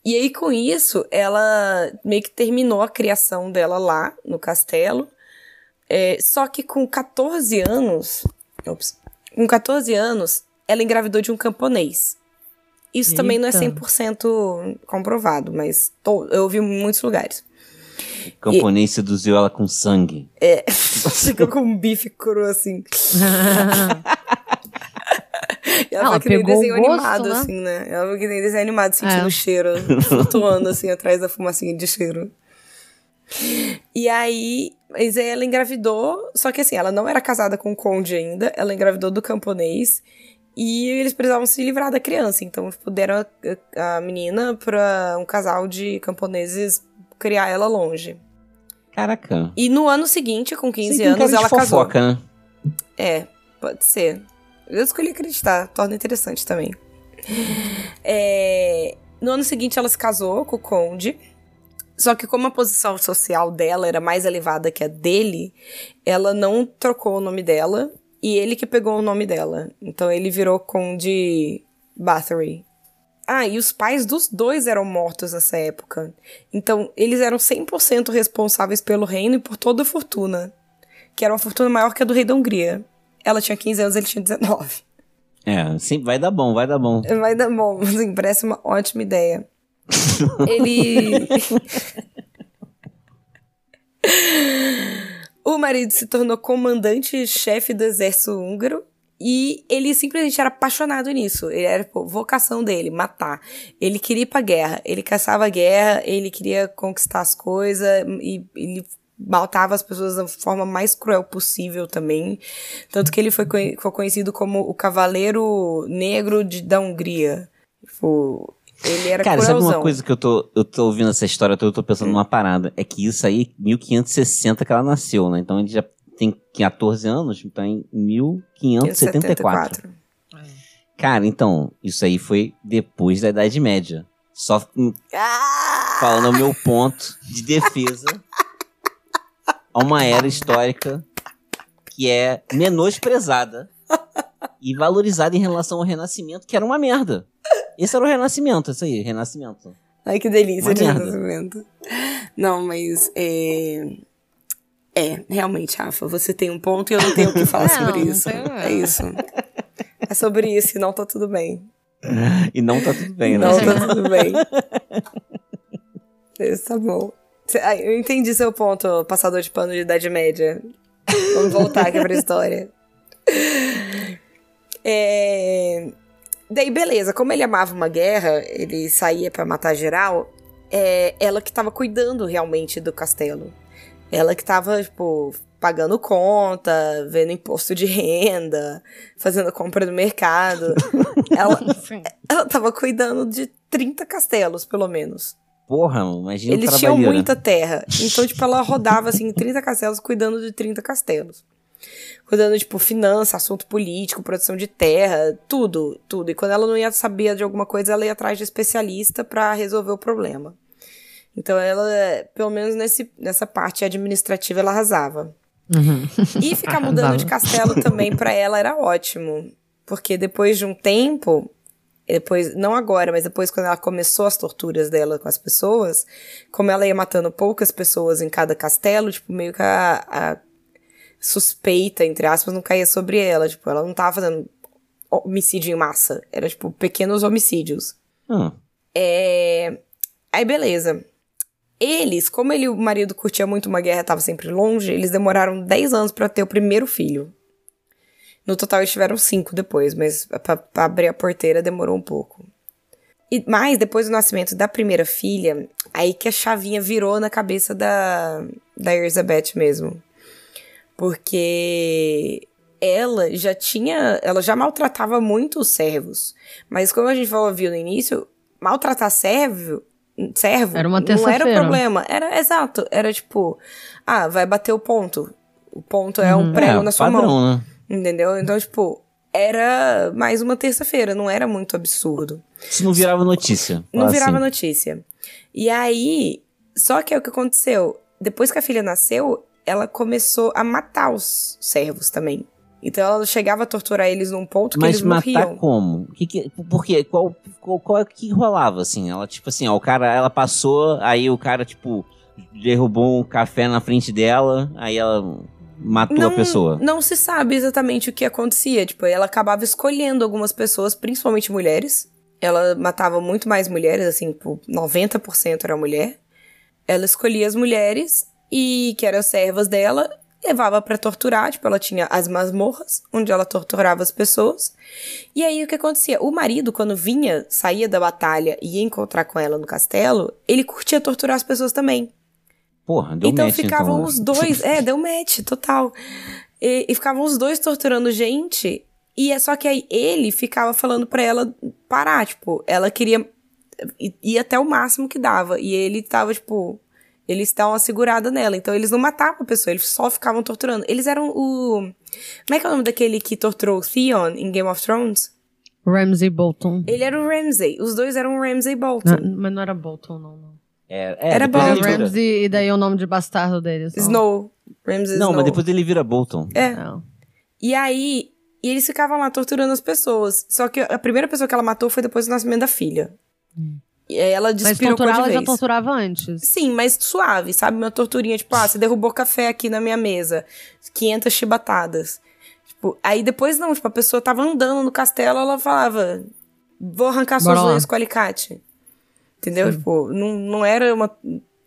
Speaker 2: E aí, com isso, ela meio que terminou a criação dela lá no castelo. É, só que com 14 anos. Ops, com 14 anos, ela engravidou de um camponês. Isso também não é
Speaker 1: Eita.
Speaker 2: 100% comprovado, mas to- eu ouvi em muitos lugares.
Speaker 3: O camponês seduziu ela com sangue. [LAUGHS]
Speaker 2: Ficou com um bife cru assim. E [LAUGHS] ela
Speaker 1: Ela
Speaker 2: foi que nem
Speaker 1: pegou o
Speaker 2: desenho
Speaker 1: gosto,
Speaker 2: animado,
Speaker 1: né?
Speaker 2: assim, né? Ela foi que nem desenho animado, sentindo
Speaker 1: É.
Speaker 2: o cheiro, flutuando, assim, atrás da fumacinha de cheiro. E aí, mas aí ela engravidou, só que assim, ela não era casada com o conde ainda, ela engravidou do camponês, e eles precisavam se livrar da criança, então tipo, deram a, a menina pra um casal de camponeses criar ela longe.
Speaker 3: Caraca.
Speaker 2: E no ano seguinte, com 15
Speaker 3: Você tem cara
Speaker 2: anos, ela casou.
Speaker 3: fofoca, né?
Speaker 2: É, pode ser. Eu escolhi acreditar, torna interessante também. É, no ano seguinte, ela se casou com o Conde. Só que, como a posição social dela era mais elevada que a dele, ela não trocou o nome dela e ele que pegou o nome dela. Então, ele virou Conde Bathory. Ah, e os pais dos dois eram mortos nessa época. Então, eles eram 100% responsáveis pelo reino e por toda a fortuna. Que era uma fortuna maior que a do rei da Hungria. Ela tinha 15 anos, ele tinha 19.
Speaker 3: É, sempre vai dar bom, vai dar bom.
Speaker 2: Vai dar bom, assim, parece uma ótima ideia. Ele. o marido se tornou comandante-chefe do exército húngaro e ele simplesmente era apaixonado nisso. Ele era pô, vocação dele, matar. Ele queria ir pra guerra, ele caçava a guerra, ele queria conquistar as coisas e ele maltava as pessoas da forma mais cruel possível também. Tanto que ele foi, foi conhecido como o Cavaleiro Negro de, da Hungria. Tipo, ele era
Speaker 3: Cara, sabe
Speaker 2: cruelzão.
Speaker 3: uma coisa que eu tô, eu tô ouvindo essa história toda, eu tô pensando numa parada. É que isso aí, 1560 que ela nasceu, né? Então ele já tem 14 anos, então em 1574.
Speaker 2: 74.
Speaker 3: Cara, então, isso aí foi depois da Idade Média. Só hum,
Speaker 2: Ah!
Speaker 3: falando o meu ponto de defesa a uma era histórica que é menosprezada e valorizada em relação ao Renascimento, que era uma merda. Esse era o Renascimento, isso aí, Renascimento.
Speaker 2: Ai, que delícia de renascimento. Não, mas é... É, realmente, Rafa, você tem um ponto e eu não tenho o que falar [LAUGHS] sobre
Speaker 1: não, não
Speaker 2: isso. É isso. É sobre isso, e não tá tudo bem. [LAUGHS]
Speaker 3: E não tá tudo bem, né?
Speaker 2: Não tá tudo bem. [LAUGHS] Isso tá bom. Eu entendi seu ponto, passador de pano de Idade Média. Vamos voltar aqui pra história. É... Daí, beleza, como ele amava uma guerra, ele saía pra matar geral, é ela que tava cuidando realmente do castelo. Ela que tava, tipo, pagando conta, vendo imposto de renda, fazendo compra no mercado. [LAUGHS] ela, ela tava cuidando de 30 castelos, pelo menos.
Speaker 3: Porra, imagina
Speaker 2: Eles tinham
Speaker 3: trabalheiro.
Speaker 2: muita terra. Então, tipo, ela rodava, assim, em 30 castelos, cuidando de 30 castelos. Cuidando, tipo, finança, assunto político, produção de terra, tudo, tudo. E quando ela não ia saber de alguma coisa, ela ia atrás de especialista pra resolver o problema. Então, ela, pelo menos nesse, nessa parte administrativa, ela arrasava. E ficar [LAUGHS] mudando de castelo também pra ela era ótimo. Porque depois de um tempo, depois, não agora, mas depois quando ela começou as torturas dela com as pessoas, como ela ia matando poucas pessoas em cada castelo, tipo, meio que a, a suspeita, entre aspas, não caía sobre ela. Tipo, ela não tava fazendo homicídio em massa. Era, tipo, pequenos homicídios.
Speaker 3: Hum.
Speaker 2: É... Aí, beleza. Eles, como ele, o marido curtia muito uma guerra, tava sempre longe, eles demoraram 10 anos para ter o primeiro filho. No total, eles tiveram cinco depois, mas pra, pra abrir a porteira demorou um pouco. E mais, depois do nascimento da primeira filha, aí que a chavinha virou na cabeça da, da Elizabeth mesmo. Porque ela já tinha. Ela já maltratava muito os servos. Mas como a gente falou, viu no início, maltratar servo. Servo
Speaker 1: Era uma
Speaker 2: não era o problema. Era exato. Era tipo, ah, vai bater o ponto. O ponto é um
Speaker 1: Uhum.
Speaker 2: prego
Speaker 3: é,
Speaker 2: na sua mão.
Speaker 3: padrão, né?
Speaker 2: Entendeu? Então, tipo, era mais uma terça-feira, não era muito absurdo.
Speaker 3: Isso não virava notícia.
Speaker 2: Não
Speaker 3: Fala
Speaker 2: virava
Speaker 3: assim.
Speaker 2: notícia. E aí, só que é o que aconteceu. Depois que a filha nasceu, ela começou a matar os servos também. Então ela chegava a torturar eles num ponto que
Speaker 3: Mas
Speaker 2: eles
Speaker 3: matar
Speaker 2: morriam.
Speaker 3: como? Que que, por quê? Qual, qual, qual é que rolava, assim? Ela, tipo assim, ó, o cara, ela passou, aí o cara, tipo, derrubou um café na frente dela, aí ela matou a pessoa.
Speaker 2: Não se sabe exatamente o que acontecia. Tipo, ela acabava escolhendo algumas pessoas, principalmente mulheres. Ela matava muito mais mulheres, assim, tipo, 90% era mulher. Ela escolhia as mulheres e que eram servas dela, levava pra torturar, tipo, ela tinha as masmorras, onde ela torturava as pessoas. E aí o que acontecia? O marido, quando vinha, saía da batalha e ia encontrar com ela no castelo, ele curtia torturar as pessoas também.
Speaker 3: Porra, deu
Speaker 2: Então
Speaker 3: match,
Speaker 2: ficavam
Speaker 3: então,
Speaker 2: os dois, é, deu match, total. E, e ficavam os dois torturando gente, e é só que aí ele ficava falando pra ela parar, tipo, ela queria ir até o máximo que dava, e ele tava, tipo, eles estavam segurada nela, então eles não matavam a pessoa, eles só ficavam torturando. Eles eram o... Como é que é o nome daquele que torturou o Theon em Game of Thrones?
Speaker 1: Ramsey Bolton.
Speaker 2: Ele era o Ramsay, os dois eram o Ramsay Bolton.
Speaker 1: Não, mas não era Bolton, não. não.
Speaker 3: É, é,
Speaker 2: Era bom.
Speaker 1: Era Ramsey e daí o nome de bastardo deles.
Speaker 2: Snow. Ramsay
Speaker 3: Não,
Speaker 2: Snow.
Speaker 3: mas depois ele vira Bolton.
Speaker 2: É.
Speaker 1: Não.
Speaker 2: E aí, e eles ficavam lá torturando as pessoas. Só que a primeira pessoa que ela matou foi depois do nascimento da filha. E ela
Speaker 1: Mas
Speaker 2: despirocou
Speaker 1: torturar
Speaker 2: de
Speaker 1: ela já
Speaker 2: vez.
Speaker 1: torturava antes.
Speaker 2: Sim, mas suave, sabe? Uma torturinha, tipo, ah, você derrubou café aqui na minha mesa. 500 chibatadas. Tipo, aí depois não, tipo, a pessoa tava andando no castelo, ela falava, vou arrancar suas
Speaker 1: lá.
Speaker 2: unhas com alicate. Entendeu? Tipo, não, não era uma-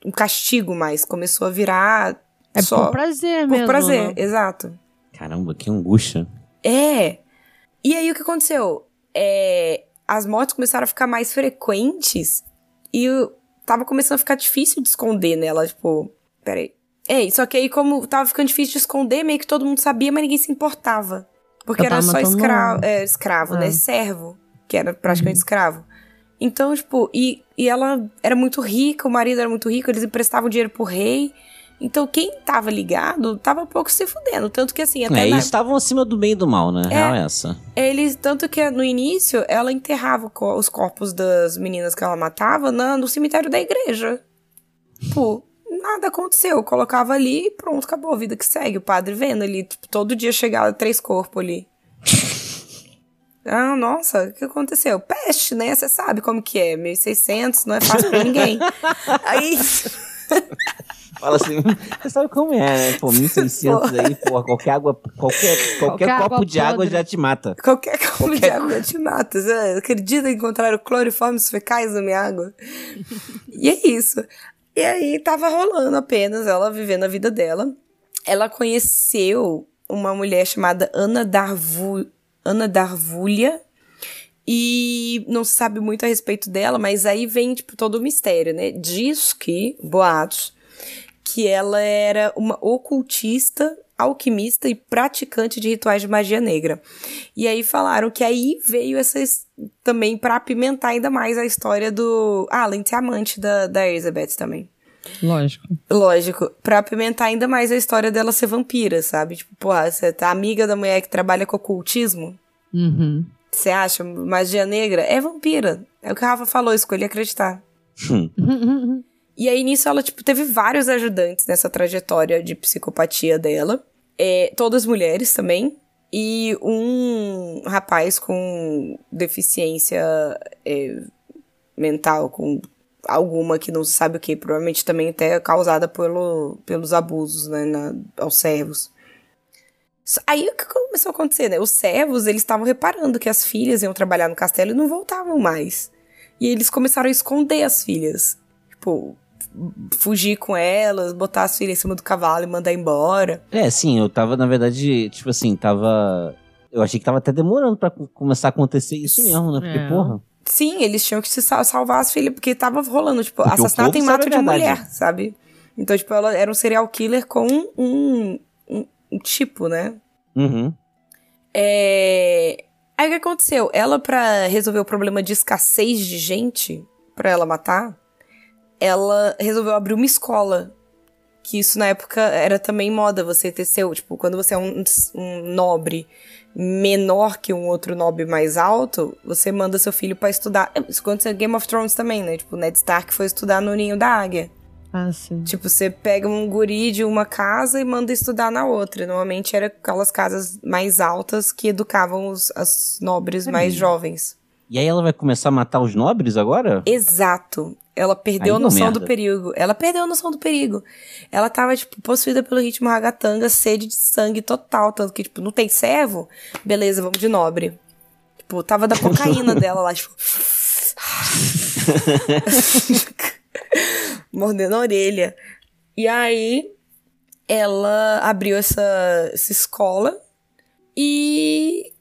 Speaker 2: um castigo mais, começou a virar
Speaker 1: É
Speaker 2: só
Speaker 1: por prazer
Speaker 2: por
Speaker 1: mesmo.
Speaker 2: prazer,
Speaker 1: né?
Speaker 2: exato.
Speaker 3: Caramba, que angústia.
Speaker 2: É. E aí o que aconteceu? É, as mortes começaram a ficar mais frequentes e tava começando a ficar difícil de esconder nela, tipo, peraí. É, só que aí como tava ficando difícil de esconder, meio que todo mundo sabia, mas ninguém se importava. Porque era só escravo, é, escravo, né?
Speaker 1: É.
Speaker 2: Servo, que era praticamente escravo. Então, tipo, e, e ela era muito rica, o marido era muito rico, eles emprestavam dinheiro pro rei. Então, quem tava ligado, tava pouco se fudendo. Tanto que, assim, até
Speaker 3: É,
Speaker 2: na-
Speaker 3: eles estavam acima do bem e do mal, né?
Speaker 2: É.
Speaker 3: Real é essa.
Speaker 2: eles, tanto que no início, ela enterrava os corpos das meninas que ela matava na- no cemitério da igreja. Pô, nada aconteceu. Colocava ali e pronto, acabou. A vida que segue. O padre vendo ali, tipo, todo dia chegava três corpos ali. [LAUGHS] Ah, nossa, o que aconteceu? Peste, né? Você sabe como que é. 1600, não é fácil pra ninguém. [LAUGHS] Aí...
Speaker 3: Fala assim, você sabe como é, né? Pô, [LAUGHS] 1600 aí, porra, qualquer água, qualquer, qualquer,
Speaker 1: Qualquer
Speaker 3: copo
Speaker 1: água
Speaker 3: de água
Speaker 1: podre.
Speaker 3: já te mata.
Speaker 2: Qualquer copo de água te mata. Você acredita em encontrar cloriformes fecais na minha água? [LAUGHS] e é isso. E aí tava rolando apenas ela vivendo a vida dela. Ela conheceu uma mulher chamada Ana Darvu, Ana Darvulha. E não se sabe muito a respeito dela, mas aí vem, tipo, todo o mistério, né? Diz que, boatos, que ela era uma ocultista, alquimista e praticante de rituais de magia negra. E aí falaram que aí veio essas também pra apimentar ainda mais a história do. Ah, além de ser amante da, da Elizabeth também.
Speaker 1: Lógico.
Speaker 2: Lógico, pra apimentar ainda mais a história dela ser vampira, sabe? Tipo, porra, você tá amiga da mulher que trabalha com ocultismo?
Speaker 1: Uhum.
Speaker 2: Você acha magia negra? É vampira. É o que a Rafa falou, escolhi acreditar.
Speaker 3: Hum. [LAUGHS]
Speaker 2: E aí, nisso, ela, tipo, teve vários ajudantes nessa trajetória de psicopatia dela. É, todas mulheres também. E um rapaz com deficiência é, mental, com alguma que não se sabe o que, provavelmente também até causada pelo, pelos abusos, né, na, aos servos. Aí o que começou a acontecer, né? Os servos, eles estavam reparando que as filhas iam trabalhar no castelo e não voltavam mais. E eles começaram a esconder as filhas. Tipo, fugir com elas, botar as filhas em cima do cavalo e mandar embora.
Speaker 3: É, sim, eu tava, na verdade, tipo assim, tava. Eu achei que tava até demorando pra começar a acontecer isso mesmo, né? Porque,
Speaker 1: É.
Speaker 3: porra.
Speaker 2: Sim, eles tinham que se sal- salvar as filhas, porque tava rolando, tipo,
Speaker 3: Porque
Speaker 2: assassinato em mato de
Speaker 3: a
Speaker 2: mulher, sabe? Então, tipo, ela era um serial killer com um, um, um tipo, né?
Speaker 3: Uhum.
Speaker 2: É... Aí o que aconteceu? Ela, pra resolver o problema de escassez de gente pra ela matar, ela resolveu abrir uma escola. Que isso na época era também moda, você ter seu, tipo, quando você é um, um nobre menor que um outro nobre mais alto, você manda seu filho pra estudar. Isso aconteceu em Game of Thrones também, né? Tipo, Ned Stark foi estudar no Ninho da Águia.
Speaker 1: Ah, sim.
Speaker 2: Tipo, você pega um guri de uma casa e manda estudar na outra. Normalmente era aquelas casas mais altas que educavam os as nobres mais jovens.
Speaker 3: E aí ela vai começar a matar os nobres agora?
Speaker 2: Exato. Ela perdeu
Speaker 3: Aí
Speaker 2: a noção do perigo. Ela perdeu a noção do perigo. Ela tava, tipo, possuída pelo ritmo ragatanga, sede de sangue total. Tanto que, tipo, não tem servo? Beleza, vamos de nobre. Tipo, tava da cocaína [LAUGHS] dela lá, tipo. [LAUGHS] Mordendo a orelha. E aí, ela abriu essa, essa escola e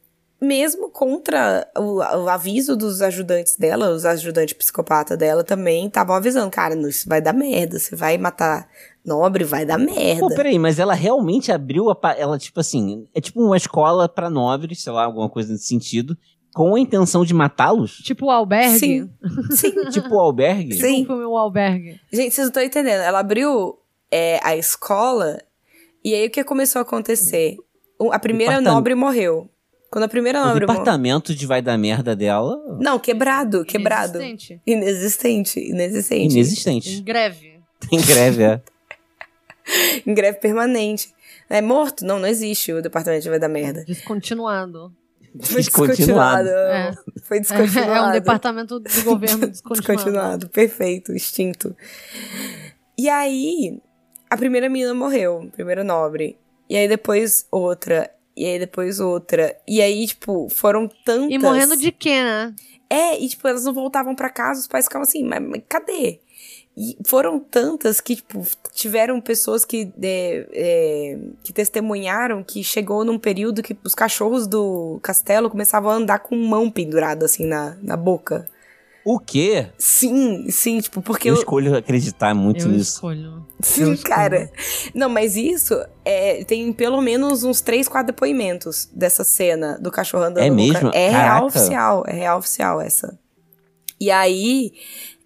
Speaker 2: mesmo contra o, o aviso dos ajudantes dela, os ajudantes psicopata dela também estavam avisando, cara, não, isso vai dar merda, você vai matar nobre, vai dar merda.
Speaker 3: Pô, peraí, mas ela realmente abriu a. Ela, tipo assim, é tipo uma escola pra nobres, sei lá, alguma coisa nesse sentido, com a intenção de matá-los?
Speaker 1: Tipo o albergue.
Speaker 2: Sim. Sim. [LAUGHS]
Speaker 3: Tipo o albergue?
Speaker 2: Sim.
Speaker 1: Tipo o Albergue.
Speaker 2: Gente, vocês não estão entendendo. Ela abriu é, a escola e aí o que começou a acontecer? A primeira
Speaker 3: Departam-
Speaker 2: nobre morreu. Quando a primeira
Speaker 3: O
Speaker 2: nobre morreu.
Speaker 3: departamento de vai dar merda dela.
Speaker 2: Não, quebrado, quebrado.
Speaker 1: Inexistente.
Speaker 2: Inexistente, inexistente.
Speaker 1: Em greve. [LAUGHS]
Speaker 3: Tem greve, é. [LAUGHS]
Speaker 2: Em greve permanente. É morto? Não, não existe o departamento de vai dar merda.
Speaker 1: Descontinuado.
Speaker 2: Foi
Speaker 3: Descontinuado.
Speaker 2: descontinuado.
Speaker 1: É.
Speaker 2: Foi descontinuado. [LAUGHS]
Speaker 1: É um departamento do governo descontinuado.
Speaker 2: Descontinuado, perfeito, extinto. E aí, a primeira menina morreu, primeira nobre. E aí depois outra. E aí depois outra. E aí, tipo, foram tantas.
Speaker 1: E morrendo de quê, né?
Speaker 2: É, e tipo, elas não voltavam pra casa, os pais ficavam assim, mas, mas cadê? E foram tantas que, tipo, tiveram pessoas que, é, é, que testemunharam que chegou num período que os cachorros do castelo começavam a andar com mão pendurada, assim, na, na boca.
Speaker 3: O quê?
Speaker 2: Sim, sim, tipo, porque
Speaker 3: eu
Speaker 2: eu,
Speaker 3: escolho acreditar muito
Speaker 1: Eu
Speaker 3: nisso.
Speaker 1: escolho.
Speaker 2: Sim,
Speaker 1: Eu escolho.
Speaker 2: cara. Não, mas isso é, tem pelo menos uns três, quatro depoimentos dessa cena do cachorro andando.
Speaker 3: É
Speaker 2: no
Speaker 3: mesmo?
Speaker 2: ca- É real
Speaker 3: Caraca.
Speaker 2: oficial, é real oficial essa. E aí,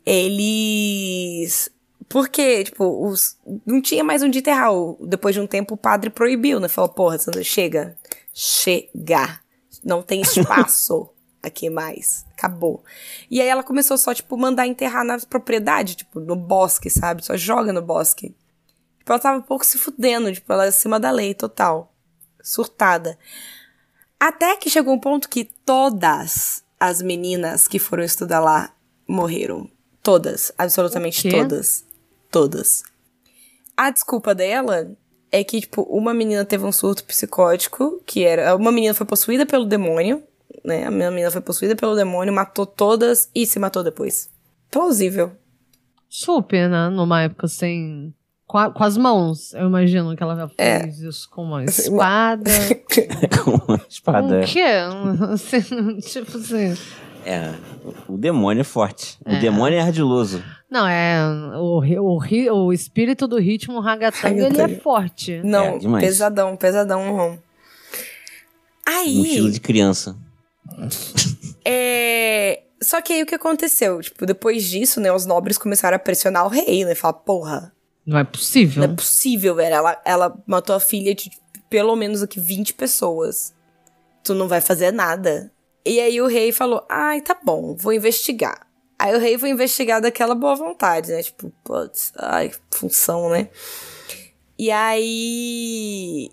Speaker 2: eles. Porque, tipo, os... não tinha mais onde enterrar. Depois de um tempo, o padre proibiu, né? Falou, porra, Sandra, chega. Chega. Não tem [LAUGHS] espaço aqui mais. Acabou. E aí ela começou só, tipo, mandar enterrar na propriedade, tipo, no bosque, sabe? Só joga no bosque. Tipo, ela tava um pouco se fudendo, tipo, ela acima da lei, total. Surtada. Até que chegou um ponto que todas as meninas que foram estudar lá morreram. Todas. Absolutamente todas. Todas. A desculpa dela é que, tipo, uma menina teve um surto psicótico, que era. Uma menina foi possuída pelo demônio, né? A minha menina foi possuída pelo demônio, matou todas e se matou depois. Plausível.
Speaker 1: Super, né? Numa época sem. Com, a- com as mãos, eu imagino que ela
Speaker 2: É.
Speaker 1: fez isso com uma espada. [LAUGHS]
Speaker 3: Com uma
Speaker 1: com
Speaker 3: espada.
Speaker 1: o quê? Assim, [LAUGHS] tipo assim.
Speaker 3: É, o demônio é forte. O
Speaker 1: É.
Speaker 3: demônio é ardiloso.
Speaker 1: Não, é. O, o, o espírito do ritmo ragatanga, ele é forte.
Speaker 2: Não,
Speaker 3: É,
Speaker 2: pesadão, pesadão, Ron.
Speaker 3: Um
Speaker 2: Aí.
Speaker 3: estilo de criança.
Speaker 2: É. Só que aí o que aconteceu? Tipo, depois disso, né, os nobres começaram a pressionar o rei, né? Falar, porra,
Speaker 1: Não é possível.
Speaker 2: não é possível, velho. Ela, ela matou a filha de pelo menos aqui 20 pessoas. Tu não vai fazer nada. E aí o rei falou: ai, tá bom, vou investigar. Aí o rei foi investigar daquela boa vontade, né? Tipo, putz, ai, função, né? E aí.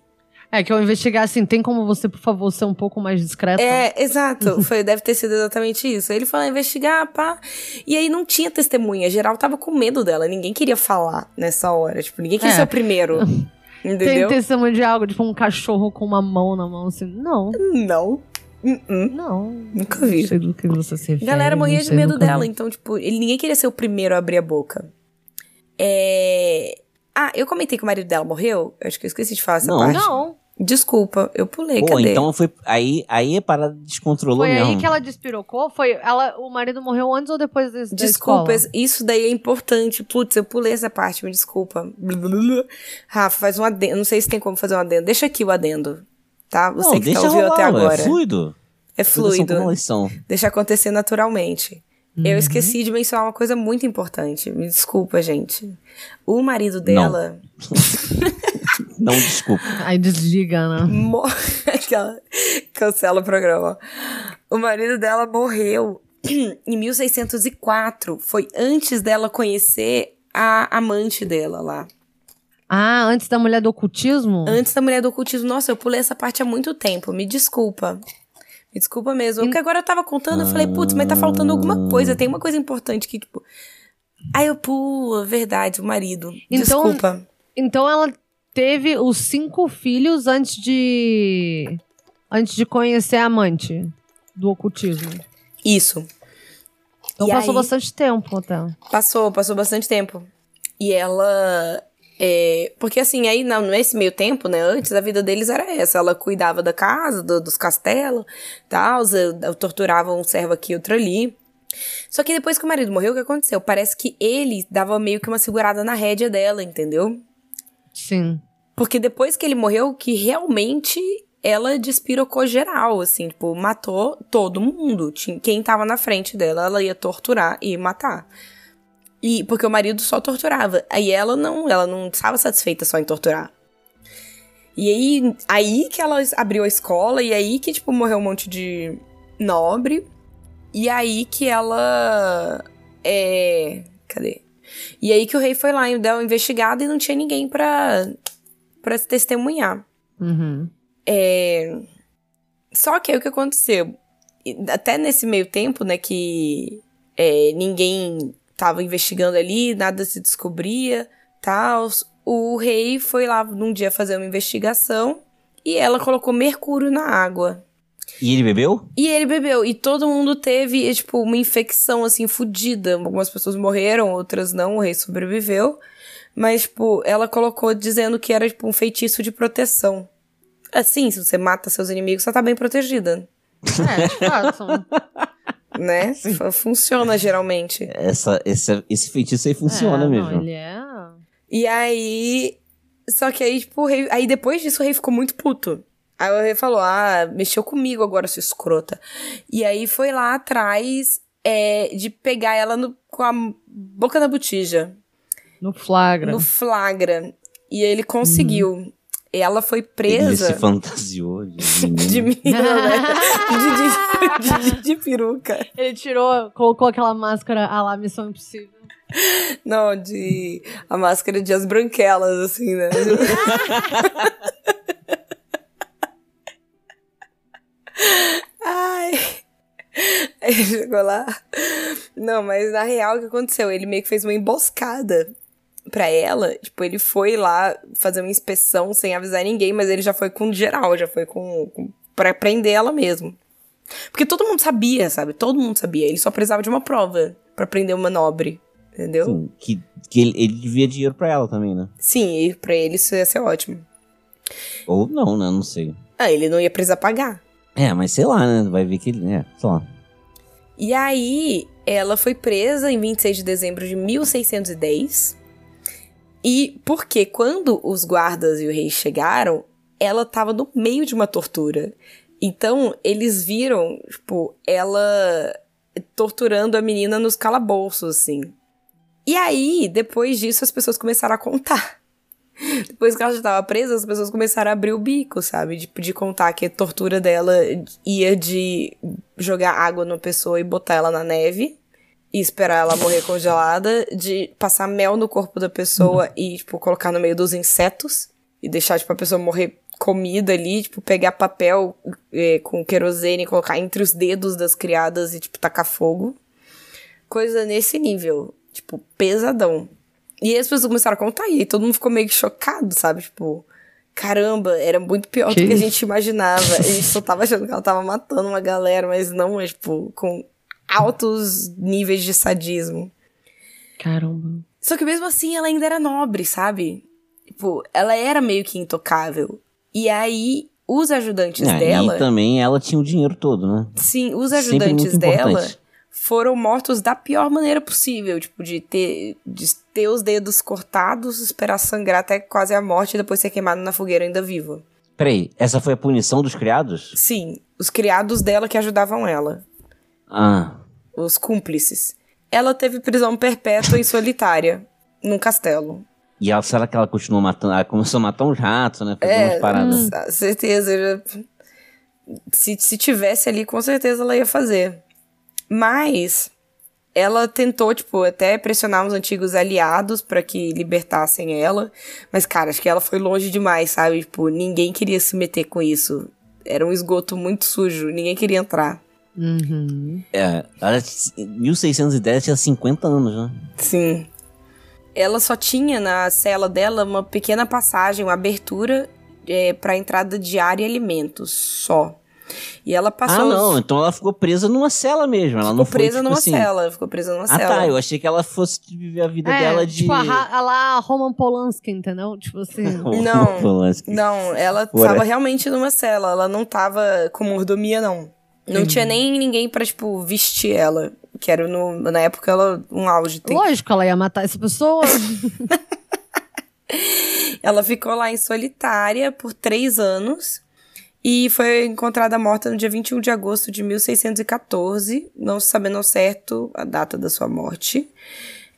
Speaker 1: É que eu investigar assim, tem como você, por favor, ser um pouco mais discreto?
Speaker 2: É, exato. [LAUGHS] Foi, deve ter sido exatamente isso. Ele foi lá investigar, pá. E aí não tinha testemunha. Geral tava com medo dela. Ninguém queria falar nessa hora. Tipo, ninguém queria
Speaker 1: É.
Speaker 2: ser o primeiro. [LAUGHS]
Speaker 1: Tem
Speaker 2: Entendeu?
Speaker 1: testemunho de algo, tipo um cachorro com uma mão na mão, assim. Não,
Speaker 2: Não. Uh-uh.
Speaker 1: não.
Speaker 2: Nunca vi.
Speaker 1: Não sei do que você se
Speaker 2: A
Speaker 1: refere.
Speaker 2: galera morria de medo dela,
Speaker 1: vi.
Speaker 2: então, tipo, ele, ninguém queria ser o primeiro a abrir a boca. É... Ah, eu comentei que o marido dela morreu? Eu acho que eu esqueci de falar essa
Speaker 3: Não.
Speaker 2: parte.
Speaker 1: Não,
Speaker 2: Desculpa, eu pulei,
Speaker 3: Pô,
Speaker 2: cadê?
Speaker 3: então foi. Aí, aí a parada descontrolou
Speaker 1: foi
Speaker 3: mesmo.
Speaker 1: aí que ela despirocou? Foi, ela, o marido morreu antes ou depois desse, da
Speaker 2: Desculpa,
Speaker 1: escola?
Speaker 2: isso daí é importante. Putz, eu pulei essa parte, me desculpa. [LAUGHS] Rafa, faz um adendo. Não sei se tem como fazer um adendo. Deixa aqui o adendo. Tá? Você
Speaker 3: Não,
Speaker 2: que
Speaker 3: deixa
Speaker 2: tá ouvindo
Speaker 3: rolar,
Speaker 2: até
Speaker 3: ué,
Speaker 2: agora.
Speaker 3: É fluido.
Speaker 2: É
Speaker 3: Fluido.
Speaker 2: Deixa acontecer naturalmente.
Speaker 3: Uhum.
Speaker 2: Eu esqueci de mencionar uma coisa muito importante. Me desculpa, gente. O marido dela. [LAUGHS]
Speaker 3: Não, desculpa.
Speaker 1: Aí desliga, né?
Speaker 2: Mo... Aquela- [LAUGHS] Cancela o programa. O marido dela morreu [CLEARS THROAT] em 1604. Foi antes dela conhecer a amante dela lá.
Speaker 1: Ah, antes da mulher do ocultismo?
Speaker 2: Antes da mulher do ocultismo. Nossa, eu pulei essa parte há muito tempo. Me desculpa. Me desculpa mesmo. Porque agora eu tava contando, eu falei, putz, mas tá faltando alguma coisa. Tem uma coisa importante que, tipo. Aí eu pulo, verdade, o marido.
Speaker 1: Então-
Speaker 2: Desculpa.
Speaker 1: Então ela teve os cinco filhos antes de. Antes de conhecer a amante do ocultismo.
Speaker 2: Isso.
Speaker 1: Então
Speaker 2: E
Speaker 1: passou
Speaker 2: aí-
Speaker 1: bastante tempo até.
Speaker 2: Passou, passou bastante tempo. E ela. é, porque assim, aí não, nesse meio tempo, né? Antes a vida deles era essa. Ela cuidava da casa, do- dos castelos, tal, torturava um servo aqui, outro ali. Só que depois que o marido morreu, o que aconteceu? Parece que ele dava meio que uma segurada na rédea dela, entendeu?
Speaker 1: Sim.
Speaker 2: Porque depois que ele morreu, que realmente ela despirocou geral, assim, tipo, matou todo mundo. Quem tava na frente dela, ela ia torturar e matar. E porque o marido só torturava. Aí ela não, ela não estava satisfeita só em torturar. E aí, aí que ela abriu a escola, e aí que, tipo, morreu um monte de nobre. E aí que ela. É. Cadê? E aí que o rei foi lá e deu uma investigada e não tinha ninguém pra, pra se testemunhar.
Speaker 1: Uhum.
Speaker 2: É... Só que aí o que aconteceu? Até nesse meio tempo, né, que é, ninguém tava investigando ali, nada se descobria, tal. O rei foi lá num dia fazer uma investigação e ela colocou mercúrio na água.
Speaker 3: E ele bebeu?
Speaker 2: E ele bebeu. E todo mundo teve, tipo, uma infecção, assim, fodida. Algumas pessoas morreram, outras não. O rei sobreviveu. Mas, tipo, ela colocou dizendo que era, tipo, um feitiço de proteção. Assim, se você mata seus inimigos, você tá bem protegida.
Speaker 1: É, de fato. [LAUGHS]
Speaker 2: Né? Funciona, geralmente.
Speaker 3: Essa, esse, esse feitiço aí funciona
Speaker 1: É,
Speaker 3: mesmo.
Speaker 1: Não, ele é.
Speaker 2: E aí... Só que aí, tipo, o rei... Aí depois disso, o rei ficou muito puto. Aí o rei falou, ah, mexeu comigo agora, sua escrota. E aí foi lá atrás é, de pegar ela no- com a boca da botija.
Speaker 1: No flagra.
Speaker 2: no flagra. E ele conseguiu. Ela foi
Speaker 3: Ele
Speaker 2: presa.
Speaker 3: se fantasiou de
Speaker 2: De
Speaker 3: menino.
Speaker 2: menina, né? De, de, de- de peruca.
Speaker 1: Ele tirou, colocou aquela máscara à lá Missão Impossível.
Speaker 2: Não, de. A máscara de as branquelas, assim, né? [LAUGHS] Ai. [LAUGHS] Aí chegou lá. Não, mas na real o que aconteceu? Ele meio que fez uma emboscada pra ela. Tipo, ele foi lá fazer uma inspeção sem avisar ninguém, mas ele já foi com geral, já foi com. com pra prender ela mesmo. Porque todo mundo sabia, sabe? Todo mundo sabia. Ele só precisava de uma prova pra prender uma nobre. Entendeu?
Speaker 3: Sim, que que ele, ele devia dinheiro pra ela também, né?
Speaker 2: Sim, e pra ele isso ia ser ótimo.
Speaker 3: Ou não, né? Não sei.
Speaker 2: Ah, ele não ia precisar pagar.
Speaker 3: É, mas sei lá, né? Vai ver que. É, sei lá.
Speaker 2: E aí, ela foi presa em 26 de dezembro de 1610. E porque quando os guardas e o rei chegaram, ela tava no meio de uma tortura. Então, eles viram, tipo, ela torturando a menina nos calabouços, assim. E aí, depois disso, as pessoas começaram a contar. Depois que ela já tava presa, as pessoas começaram a abrir o bico, sabe? De, de contar que a tortura dela ia de jogar água numa pessoa e botar ela na neve e esperar ela morrer congelada, de passar mel no corpo da pessoa e, tipo, colocar no meio dos insetos e deixar, tipo, a pessoa morrer comida ali, tipo, pegar papel eh, com querosene e colocar entre os dedos das criadas e, tipo, tacar fogo. Coisa nesse nível, tipo, pesadão. E aí as pessoas começaram a contar, e aí todo mundo ficou meio que chocado, sabe? Tipo, caramba, era muito pior
Speaker 1: Que
Speaker 2: do que a gente imaginava. A gente só tava achando que ela tava matando uma galera, mas não, mas, tipo, com altos níveis de sadismo.
Speaker 1: Caramba.
Speaker 2: Só que mesmo assim ela ainda era nobre, sabe? Tipo, ela era meio que intocável. E aí, os ajudantes
Speaker 3: É,
Speaker 2: dela.
Speaker 3: E também ela tinha o dinheiro todo, né?
Speaker 2: Sim, os ajudantes dela
Speaker 3: importante.
Speaker 2: foram mortos da pior maneira possível. Tipo, de ter, de ter os dedos cortados, esperar sangrar até quase a morte e depois ser queimado na fogueira ainda viva.
Speaker 3: Peraí, essa foi a punição dos criados?
Speaker 2: Sim, os criados dela que ajudavam ela.
Speaker 3: Ah,
Speaker 2: Os cúmplices. Ela teve prisão perpétua e solitária. [LAUGHS] Num castelo.
Speaker 3: e ela, será que ela continuou matando? Ela começou a matar uns ratos, né? Fazer
Speaker 2: É,
Speaker 3: umas paradas.
Speaker 2: Com certeza. Se, se tivesse ali, com certeza ela ia fazer. Mas ela tentou, tipo, até pressionar os antigos aliados pra que libertassem ela. Mas, cara, acho que ela foi longe demais, sabe? Tipo, ninguém queria se meter com isso. Era um esgoto muito sujo, ninguém queria entrar.
Speaker 1: Uhum.
Speaker 3: É, ela, em 1610 tinha 50 anos, né?
Speaker 2: Sim. Ela só tinha na cela dela uma pequena passagem, uma abertura é, para entrada de ar e alimentos, só. E ela passou.
Speaker 3: ah,
Speaker 2: os-
Speaker 3: não, então ela ficou presa numa cela mesmo. Ela
Speaker 2: Ficou
Speaker 3: não foi,
Speaker 2: presa
Speaker 3: tipo
Speaker 2: numa
Speaker 3: assim-
Speaker 2: cela, ficou presa numa
Speaker 3: Ah,
Speaker 2: cela.
Speaker 3: tá, eu achei que ela fosse viver a vida
Speaker 1: É,
Speaker 3: dela de.
Speaker 1: tipo a, lá Roman Polanski, entendeu? Tipo [LAUGHS] assim.
Speaker 2: Não,
Speaker 3: Polanski.
Speaker 2: Não, ela
Speaker 3: Fora.
Speaker 2: tava realmente numa cela, ela não tava com mordomia, não. Não tinha nem ninguém pra, tipo, vestir ela. Que era, no, na época, ela um auge. Tem-
Speaker 1: Lógico, ela ia matar essa pessoa. [LAUGHS]
Speaker 2: Ela ficou lá em solitária por três anos e foi encontrada morta no dia 21 de agosto de 1614, não se sabendo ao certo a data da sua morte.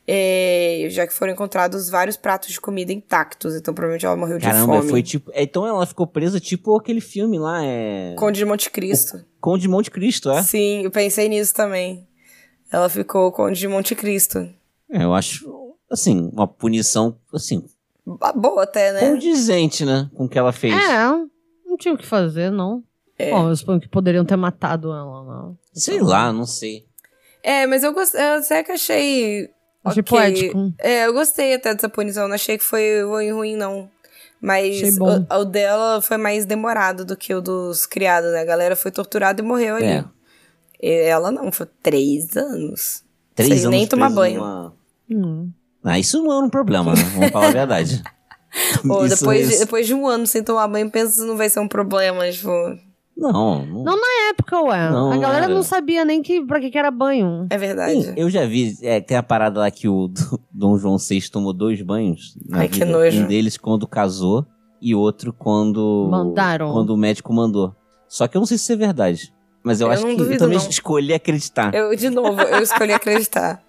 Speaker 2: É, já que foram encontrados vários pratos de comida intactos, então provavelmente ela morreu de
Speaker 3: Caramba,
Speaker 2: fome.
Speaker 3: foi tipo. é, Então ela ficou presa tipo aquele filme lá, é.
Speaker 2: Conde de Monte Cristo.
Speaker 3: Conde de Monte Cristo, é?
Speaker 2: Sim, eu pensei nisso também. Ela ficou Conde de Monte Cristo.
Speaker 3: É, Eu acho, assim, uma punição, assim,
Speaker 2: Boa até, né?
Speaker 3: condizente, né? Com o que ela fez.
Speaker 1: é, não tinha o que fazer, não.
Speaker 2: É.
Speaker 1: Bom, eu suponho que poderiam ter matado ela, não.
Speaker 3: Sei lá, não sei.
Speaker 2: É, mas eu gostei, eu até que achei.
Speaker 1: Achei
Speaker 2: ok.
Speaker 1: poético.
Speaker 2: É, eu gostei até dessa punição, não achei que foi ruim, não. Mas o, o dela foi mais demorado do que o dos criados, né? A galera foi torturada e morreu ali.
Speaker 3: É.
Speaker 2: E ela não, foi três anos.
Speaker 3: Três
Speaker 2: Sei
Speaker 3: anos
Speaker 2: nem tomar banho.
Speaker 3: numa-
Speaker 1: Hum.
Speaker 3: Ah, isso não é um problema, né? Vamos falar a verdade. [LAUGHS] [LAUGHS]
Speaker 2: Pô,
Speaker 3: Isso-
Speaker 2: depois, de,
Speaker 3: isso-
Speaker 2: depois de um ano sem tomar banho, pensa se não vai ser um problema, tipo.
Speaker 3: Não, não.
Speaker 1: Não na época, ué.
Speaker 3: Não,
Speaker 1: a galera
Speaker 3: era.
Speaker 1: não sabia nem que, pra que, que era banho.
Speaker 2: É verdade.
Speaker 3: Sim, eu já vi, é, tem a parada lá que o [LAUGHS] Dom João VI tomou dois banhos na
Speaker 2: Ai, que
Speaker 3: vida.
Speaker 2: nojo.
Speaker 3: Um deles quando casou e outro quando
Speaker 1: Mandaram.
Speaker 3: quando o médico mandou. Só que eu não sei se isso é verdade. Mas eu,
Speaker 2: Eu
Speaker 3: acho
Speaker 2: não
Speaker 3: que eu
Speaker 2: duvido,
Speaker 3: também
Speaker 2: não. [LAUGHS]
Speaker 3: escolhi acreditar.
Speaker 2: Eu, de novo, eu escolhi acreditar.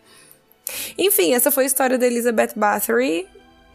Speaker 2: Enfim, essa foi a história da Elizabeth Bathory.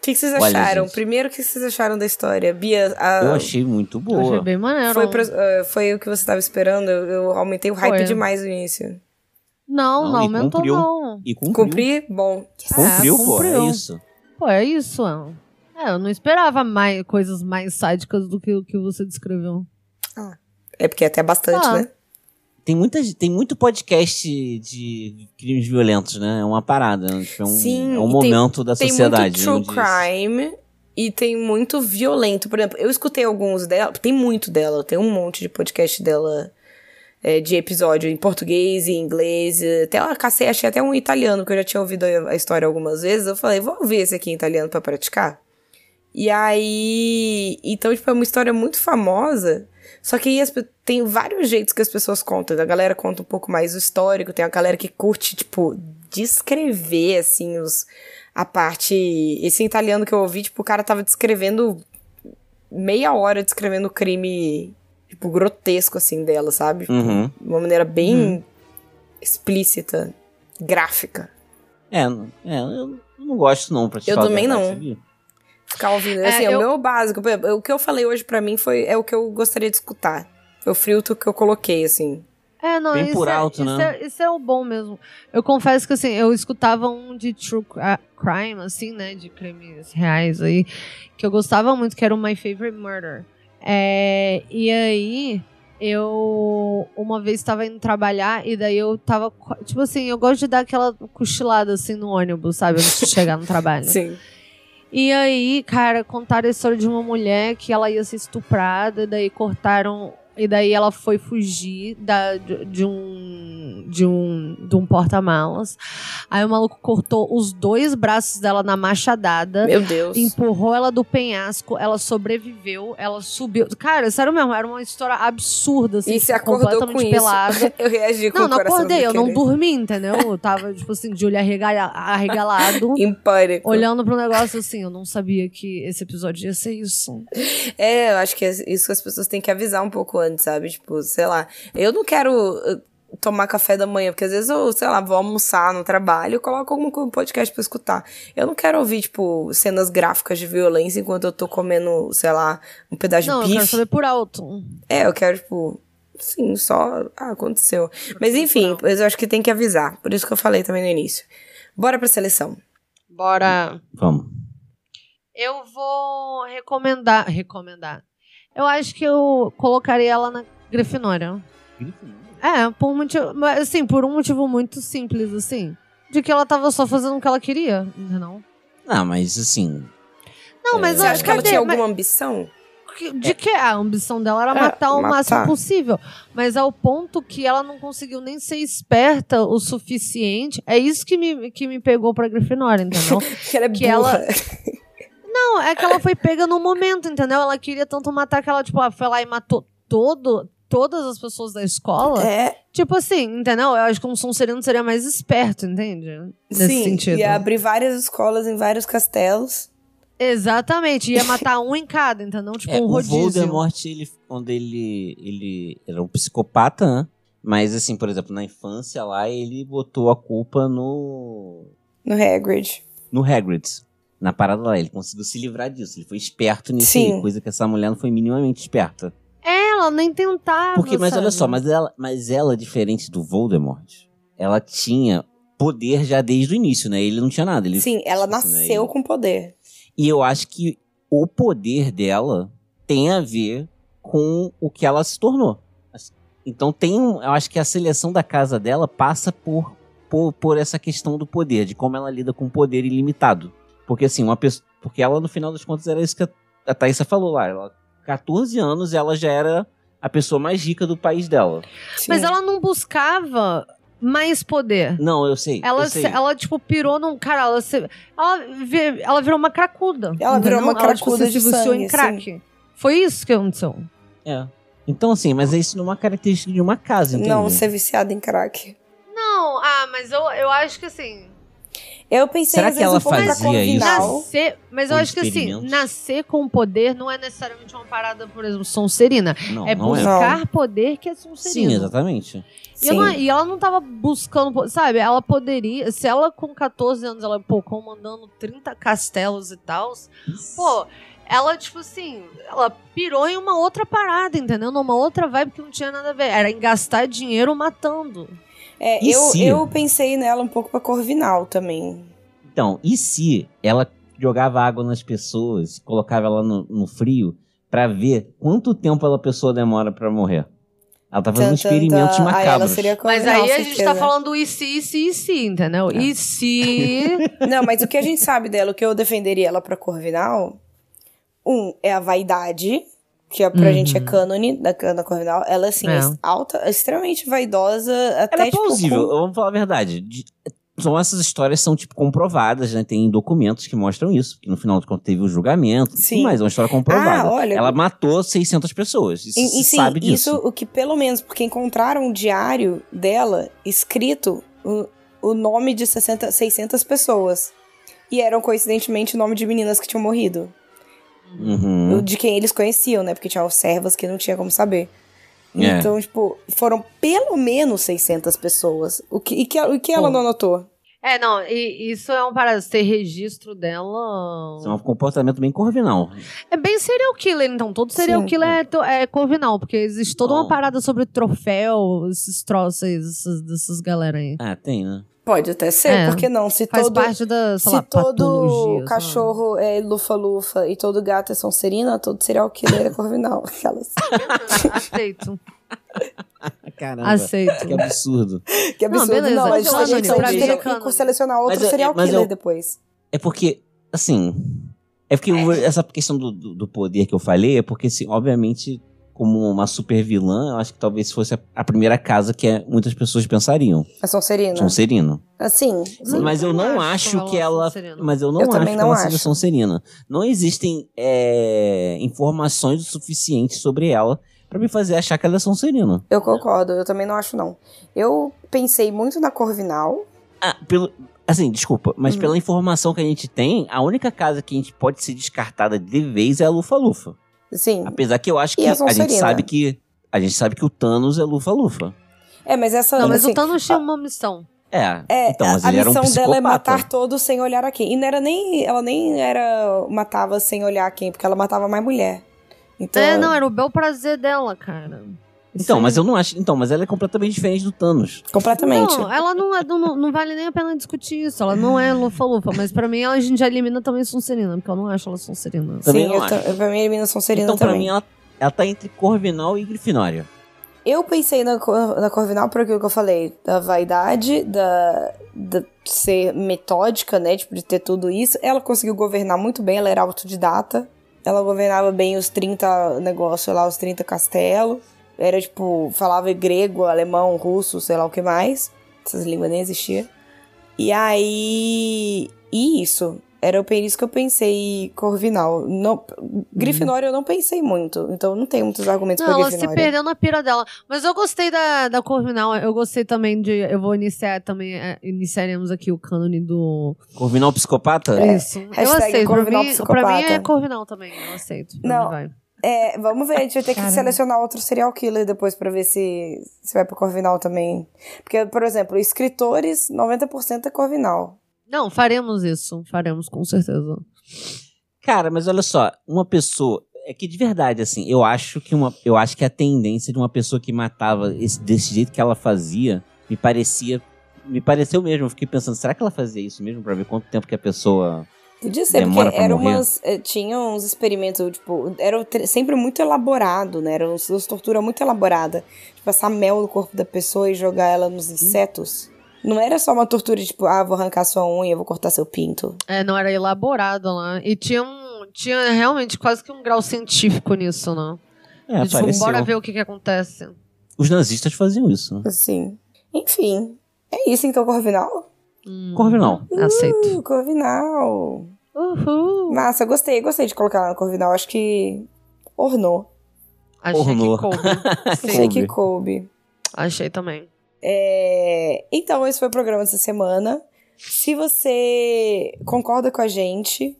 Speaker 2: O que, que vocês
Speaker 3: Olha,
Speaker 2: acharam?
Speaker 3: gente.
Speaker 2: Primeiro, o que vocês acharam da história? Bia, a-
Speaker 3: Eu achei muito
Speaker 1: Eu achei
Speaker 3: boa.
Speaker 1: bem maneiro.
Speaker 2: foi, pro- eh, foi o que você estava esperando? Eu, eu aumentei o hype
Speaker 1: Foi.
Speaker 2: demais no início.
Speaker 1: Não,
Speaker 3: Não,
Speaker 1: não,
Speaker 3: e
Speaker 1: aumentou
Speaker 3: cumpriu.
Speaker 1: não.
Speaker 3: E cumpriu.
Speaker 2: Cumpri? Bom.
Speaker 3: Cumpriu,
Speaker 1: É,
Speaker 3: pô.
Speaker 1: cumpriu.
Speaker 3: É isso.
Speaker 1: Pô, é isso, é. É, eu não esperava mais coisas mais sádicas do que o que você descreveu.
Speaker 2: É porque é até bastante,
Speaker 1: Ah.
Speaker 2: né?
Speaker 3: Tem, muitas, tem muito podcast de crimes violentos, né? É uma parada. né? Tipo, É um,
Speaker 2: Sim,
Speaker 3: é um
Speaker 2: e tem-
Speaker 3: momento da
Speaker 2: Tem
Speaker 3: sociedade.
Speaker 2: muito true crime e tem muito violento. Por exemplo, eu escutei alguns dela, tem muito dela, tem um monte de podcast dela é, de episódio em português e inglês. Até eu cacei, achei até um italiano, que eu já tinha ouvido a a história algumas vezes. Eu falei, vou ouvir esse aqui em italiano pra praticar. E aí. Então, tipo, é uma história muito famosa. Só que aí as tem vários jeitos que as pessoas contam. A galera conta um pouco mais o histórico, tem a galera que curte, tipo, descrever, assim, os, a parte. Esse italiano que eu ouvi, tipo, o cara tava descrevendo meia hora descrevendo o crime, tipo, grotesco, assim, dela, sabe? Tipo,
Speaker 3: Uhum.
Speaker 2: De uma maneira bem explícita, gráfica.
Speaker 3: É, é, eu não gosto não, pra te
Speaker 2: Eu também
Speaker 3: verdade,
Speaker 2: não.
Speaker 3: sabia?
Speaker 2: Ficar ouvindo.
Speaker 1: É,
Speaker 2: Assim, é,
Speaker 1: eu-
Speaker 2: o meu básico. O que eu falei hoje pra mim foi é o que eu gostaria de escutar. Foi o filtro que eu coloquei, assim.
Speaker 1: É, não,
Speaker 3: Bem por
Speaker 1: é,
Speaker 3: alto,
Speaker 1: isso,
Speaker 3: né?
Speaker 1: é, isso é o bom mesmo. Eu confesso que, assim, eu escutava um de true cri- crime, assim, né, de crimes reais aí, que eu gostava muito, que era o My Favorite Murder. É, e aí, eu uma vez estava indo trabalhar e daí eu tava, tipo assim, eu gosto de dar aquela cochilada, assim, no ônibus, sabe, antes de chegar no [LAUGHS] trabalho.
Speaker 2: Sim.
Speaker 1: E aí, cara, contaram a história de uma mulher que ela ia ser estuprada, daí cortaram. E daí ela foi fugir da, de, de um. De um, de um porta-malas. Aí o maluco cortou os dois braços dela na machadada.
Speaker 2: Meu Deus.
Speaker 1: Empurrou ela do penhasco, ela sobreviveu, ela subiu. Cara, sério mesmo, era uma história absurda, assim,
Speaker 2: E você acordou
Speaker 1: completamente
Speaker 2: com isso.
Speaker 1: pelada. [LAUGHS]
Speaker 2: Eu reagi com
Speaker 1: Não,
Speaker 2: o
Speaker 1: não
Speaker 2: coração
Speaker 1: acordei, eu não dormi, entendeu? Eu tava, tipo assim, de olho arrega- arregalado. [LAUGHS]
Speaker 2: Em pânico.
Speaker 1: Olhando pro negócio assim, eu não sabia que esse episódio ia ser isso.
Speaker 2: É, eu acho que é isso que as pessoas têm que avisar um pouco antes, sabe? Tipo, sei lá. Eu não quero uh, tomar café da manhã, porque às vezes eu, sei lá, vou almoçar no trabalho e coloco algum podcast pra escutar. Eu não quero ouvir, tipo, cenas gráficas de violência enquanto eu tô comendo, sei lá, um pedaço
Speaker 1: não,
Speaker 2: de
Speaker 1: eu quero
Speaker 2: bife.
Speaker 1: saber por alto.
Speaker 2: É, eu quero, tipo. Sim, só. Ah, aconteceu. Mas enfim, eu acho que tem que avisar. Por isso que eu falei também no início. Bora pra seleção.
Speaker 1: Bora.
Speaker 3: Vamos.
Speaker 1: Eu vou recomendar. Recomendar. Eu acho que eu colocaria ela na Grifinória. É, por um motivo. mas, Assim, por um motivo muito simples, assim. De que ela tava só fazendo o que ela queria, entendeu?
Speaker 3: Não, mas assim,
Speaker 1: Não, mas
Speaker 2: Você
Speaker 1: eu
Speaker 2: acha que ela tinha
Speaker 1: Mas-
Speaker 2: alguma ambição?
Speaker 1: Que- De que a ambição dela era
Speaker 2: É,
Speaker 1: matar o
Speaker 2: matar.
Speaker 1: máximo possível. Mas ao ponto que ela não conseguiu nem ser esperta o suficiente. É isso que me, que me pegou pra Grifinória, entendeu? [LAUGHS]
Speaker 2: Que ela é
Speaker 1: Que
Speaker 2: burra.
Speaker 1: ela- não, é que ela foi pega no momento, entendeu? Ela queria tanto matar que ela, tipo, ela foi lá e matou todo, todas as pessoas da escola.
Speaker 2: É,
Speaker 1: Tipo assim, entendeu? Eu acho que um Sonserino seria mais esperto, entende? Nesse
Speaker 2: sim.
Speaker 1: sentido.
Speaker 2: Ia abrir várias escolas em vários castelos.
Speaker 1: Exatamente. Ia matar um em cada, entendeu? Tipo,
Speaker 3: é,
Speaker 1: um
Speaker 3: o
Speaker 1: rodízio.
Speaker 3: Voldemort, ele, quando ele, ele era um psicopata, né? Mas assim, por exemplo, na infância lá, ele botou a culpa no
Speaker 2: No Hagrid.
Speaker 3: no Hagrid. Na parada lá, ele conseguiu se livrar disso. Ele foi esperto nisso
Speaker 2: Sim.
Speaker 3: aí, coisa que essa mulher não foi minimamente esperta.
Speaker 1: Ela nem tentava.
Speaker 3: Porque, mas olha
Speaker 1: sabe?
Speaker 3: só, mas ela, mas ela, diferente do Voldemort, ela tinha poder já desde o início, né? Ele não tinha nada. Ele,
Speaker 2: Sim, ela
Speaker 3: tipo né,
Speaker 2: nasceu
Speaker 3: ele-
Speaker 2: com poder.
Speaker 3: E eu acho que o poder dela tem a ver com o que ela se tornou. Então tem um, eu acho que a seleção da casa dela passa por, por, por essa questão do poder, de como ela lida com o poder ilimitado. Porque assim, uma pessoa. Porque ela, no final das contas, era isso que a, a Thaísa falou lá. Ela, 14 anos, ela já era a pessoa mais rica do país dela.
Speaker 2: Sim.
Speaker 1: Mas ela não buscava mais poder.
Speaker 3: Não, eu sei.
Speaker 1: Ela,
Speaker 3: eu sei.
Speaker 1: se- ela, tipo, pirou num. Cara, ela, se- ela, ela virou uma cracuda.
Speaker 2: Ela virou uma
Speaker 1: Ela, tipo,
Speaker 2: cracuda
Speaker 1: se
Speaker 2: de
Speaker 1: viciou
Speaker 2: sangue,
Speaker 1: em crack. Foi isso que aconteceu.
Speaker 3: É. Então, assim, mas é isso não é uma característica de uma casa, entendeu?
Speaker 2: Não, ser viciada em crack.
Speaker 1: Não, ah, mas eu, eu acho que assim.
Speaker 2: Eu pensei
Speaker 3: Será que ela
Speaker 2: um
Speaker 3: fazia isso?
Speaker 1: Nascer, mas eu acho que assim, nascer com poder não é necessariamente uma parada, por exemplo, Sonserina.
Speaker 3: Não,
Speaker 1: é
Speaker 3: não é.
Speaker 1: buscar poder que é Sonserina.
Speaker 3: Sim, exatamente.
Speaker 1: E,
Speaker 2: Sim.
Speaker 1: não- e ela não tava buscando, sabe? Ela poderia, se ela com 14 anos, ela, pô, comandando 30 castelos e tal, pô, ela, tipo assim, ela pirou em uma outra parada, entendeu? Numa outra vibe que não tinha nada a ver. Era em gastar dinheiro matando.
Speaker 2: É,
Speaker 3: E
Speaker 2: eu,
Speaker 3: se-
Speaker 2: eu pensei nela um pouco pra Corvinal também.
Speaker 3: Então, e se ela jogava água nas pessoas, colocava ela no, no frio, pra ver quanto tempo a pessoa demora pra morrer? Ela tá fazendo experimentos
Speaker 2: ela
Speaker 3: macabros.
Speaker 2: seria
Speaker 1: Mas aí a gente tá falando e se, e se, e se, entendeu?
Speaker 3: É.
Speaker 1: E se. [LAUGHS]
Speaker 2: Não, mas o que a gente sabe dela, o que eu defenderia ela pra Corvinal, um, é a vaidade, que é, pra
Speaker 1: Uhum.
Speaker 2: gente é cânone da, da Corvinal. Ela, assim, é.
Speaker 1: É.
Speaker 2: alta, extremamente vaidosa, até
Speaker 3: Ela é
Speaker 2: tipo,
Speaker 3: plausível,
Speaker 2: com-
Speaker 3: vamos falar a verdade. De- são essas histórias são, tipo, comprovadas, né? Tem documentos que mostram isso. Que no final de contas teve o julgamento.
Speaker 2: Sim.
Speaker 3: Mas é uma história comprovada.
Speaker 2: Ah, olha-
Speaker 3: Ela matou 600 pessoas. Isso
Speaker 2: E,
Speaker 3: se
Speaker 2: e sim,
Speaker 3: sabe disso.
Speaker 2: isso o que pelo menos, porque encontraram um diário dela escrito o, o nome de 60, 600 pessoas. E eram coincidentemente o nome de meninas que tinham morrido.
Speaker 3: Uhum.
Speaker 2: De quem eles conheciam, né? Porque tinham servas que não tinha como saber.
Speaker 3: É.
Speaker 2: Então, tipo, foram pelo menos 600 pessoas. O que, e que, o que ela não anotou?
Speaker 1: É, não, e isso é um parada. Ter registro dela.
Speaker 3: Isso é um comportamento bem corvinal.
Speaker 1: É bem serial killer, então. Todo serial
Speaker 2: Sim.
Speaker 1: killer é, é corvinal, porque existe toda uma parada sobre troféu, esses troços aí, essas, dessas galera aí.
Speaker 3: Ah, tem, né?
Speaker 2: Pode até ser,
Speaker 1: É.
Speaker 2: por que não? Se
Speaker 1: Faz
Speaker 2: todo,
Speaker 1: parte da,
Speaker 2: se
Speaker 1: lá,
Speaker 2: todo cachorro é lufa-lufa e todo gato é Sonserina, todo serial killer é corvinal. [LAUGHS] Aquelas.
Speaker 1: Aceito.
Speaker 3: Caramba.
Speaker 1: Aceito.
Speaker 3: Que absurdo.
Speaker 2: Que
Speaker 1: Não,
Speaker 2: absurdo.
Speaker 1: beleza.
Speaker 2: Não,
Speaker 1: Mas
Speaker 2: mas
Speaker 1: eu
Speaker 2: a
Speaker 1: acho
Speaker 2: gente
Speaker 1: que pra
Speaker 2: tem
Speaker 1: mim-
Speaker 2: que selecionar outro
Speaker 3: Mas eu-
Speaker 2: serial
Speaker 3: mas
Speaker 2: killer
Speaker 3: eu-
Speaker 2: depois.
Speaker 3: É porque, assim. É porque o- essa questão do, do, do poder que eu falei é porque, assim, obviamente, como uma super vilã, eu acho que talvez fosse a, primeira casa que é- muitas pessoas pensariam.
Speaker 2: A Sonserina.
Speaker 3: Sonserino.
Speaker 2: Assim, sim.
Speaker 3: Mas eu não
Speaker 1: acho
Speaker 3: acho
Speaker 1: que ela. Sonserina.
Speaker 3: Mas eu não
Speaker 2: Eu
Speaker 3: acho que
Speaker 2: não
Speaker 3: ela seja
Speaker 2: acho.
Speaker 3: Sonserina. Não existem é, informações o suficiente sobre ela pra me fazer achar que ela é Sonserina.
Speaker 2: Eu concordo, eu também não acho, não. Eu pensei muito na Corvinal.
Speaker 3: Ah, pelo. Assim, desculpa, mas
Speaker 2: Uhum.
Speaker 3: pela informação que a gente tem, a única casa que a gente pode ser descartada de vez é a Lufa-Lufa.
Speaker 2: Sim.
Speaker 3: Apesar que eu acho que
Speaker 2: a
Speaker 3: a, gente sabe que. A gente sabe que o Thanos é Lufa-Lufa.
Speaker 2: É, mas essa.
Speaker 1: Não, mas
Speaker 2: assim,
Speaker 1: o Thanos tinha uma missão.
Speaker 3: É,
Speaker 2: É,
Speaker 3: então, mas
Speaker 2: a
Speaker 3: ele era um
Speaker 2: missão
Speaker 3: psicopata.
Speaker 2: dela é matar todos sem olhar a quem. E não era nem. Ela nem era. matava sem olhar a quem, porque ela matava mais mulher. Então.
Speaker 1: É, não, era o bel prazer dela, cara.
Speaker 3: Então, mas eu não acho. Então, mas ela é completamente diferente do Thanos.
Speaker 2: Completamente.
Speaker 1: Não, ela não, é, não, não vale nem a pena discutir isso. Ela não é lufa-lufa, mas pra mim ela, a gente já elimina também Sonserina, porque eu não acho ela Sonserina.
Speaker 3: também
Speaker 2: Sim,
Speaker 3: não
Speaker 2: eu,
Speaker 3: acho.
Speaker 2: ta- pra mim a eliminação seria
Speaker 3: então, pra
Speaker 2: também.
Speaker 3: mim, ela, ela tá entre Corvinal e Grifinória.
Speaker 2: Eu pensei na, na Corvinal por aquilo que eu falei, da vaidade, da, da ser metódica, né, tipo, de ter tudo isso. Ela conseguiu governar muito bem, ela era autodidata. Ela governava bem os 30 negócios lá, os 30 castelos. Era, tipo, falava grego, alemão, russo, sei lá o que mais. Essas línguas nem existiam. E aí... E isso. Era por isso que eu pensei Corvinal. Não, Grifinória eu não pensei muito. Então não tem muitos argumentos
Speaker 1: Não,
Speaker 2: pra
Speaker 1: ela se
Speaker 2: Grifinória.
Speaker 1: perdeu na pira dela. Mas eu gostei da, da Corvinal. Eu gostei também de. Eu vou iniciar também. é, iniciaremos aqui o cânone do.
Speaker 3: Corvinal psicopata?
Speaker 1: Isso. Eu
Speaker 2: Hashtag
Speaker 1: aceito. Pra
Speaker 2: Corvinal
Speaker 1: mim, pra mim é
Speaker 2: psicopata.
Speaker 1: Corvinal também. Eu aceito. Pra
Speaker 2: Não. É, vamos ver, a gente vai ter que
Speaker 1: Caramba.
Speaker 2: selecionar outro serial killer depois pra ver se, se vai pro Corvinal também. Porque, por exemplo, escritores, 90% é Corvinal.
Speaker 1: Não, faremos isso. Faremos, com certeza.
Speaker 3: Cara, mas olha só, uma pessoa. É que de verdade, assim, eu acho que uma. Eu acho que a tendência de uma pessoa que matava esse- desse jeito que ela fazia me parecia. Me pareceu mesmo. Eu fiquei pensando, será que ela fazia isso mesmo? Pra ver quanto tempo que a pessoa.
Speaker 2: Podia ser,
Speaker 3: Demora
Speaker 2: porque
Speaker 3: pra
Speaker 2: era
Speaker 3: morrer.
Speaker 2: umas. eh, Tinha uns experimentos, tipo, era sempre muito elaborado, né? Era uns tortura muito elaborada. De passar mel no corpo da pessoa e jogar ela nos insetos. Não era só uma tortura, tipo, ah, vou arrancar sua unha, vou cortar seu pinto.
Speaker 1: É, não era elaborado lá. E tinha um. Tinha realmente quase que um grau científico nisso, né?
Speaker 3: É,
Speaker 1: tipo,
Speaker 3: pareceu.
Speaker 1: bora ver o que que acontece.
Speaker 3: Os nazistas faziam isso, né?
Speaker 2: Assim. Enfim. É isso então, Corvinal?
Speaker 1: Hum,
Speaker 3: Corvinal.
Speaker 1: Aceito.
Speaker 2: Uh, Corvinal.
Speaker 1: Uhul.
Speaker 2: Massa, gostei, gostei de colocar ela no Corvinal. Acho que ornou.
Speaker 1: Achei
Speaker 3: Ornou. [LAUGHS]
Speaker 1: que coube.
Speaker 2: Achei que coube.
Speaker 1: achei também.
Speaker 2: É, Então, esse foi o programa dessa semana. Se você concorda com a gente,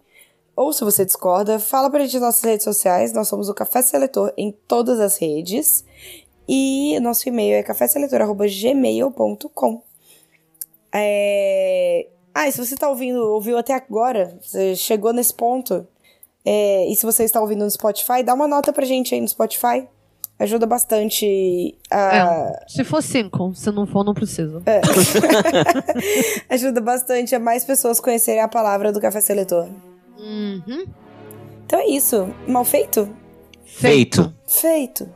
Speaker 2: ou se você discorda, fala pra gente nas nossas redes sociais. Nós somos o Café Seletor em todas as redes. E nosso e-mail é caféseletor.gmail.com. É... Ah, e se você tá ouvindo, ouviu até agora, você chegou nesse ponto, é, e se você está ouvindo no Spotify, dá uma nota pra gente aí no Spotify. Ajuda bastante a.
Speaker 1: É, se for cinco, se não for, não precisa. [LAUGHS]
Speaker 2: Ajuda bastante a mais pessoas conhecerem a palavra do Café Seletor.
Speaker 1: Uhum.
Speaker 2: Então é isso. Mal feito?
Speaker 3: Feito.
Speaker 2: Feito.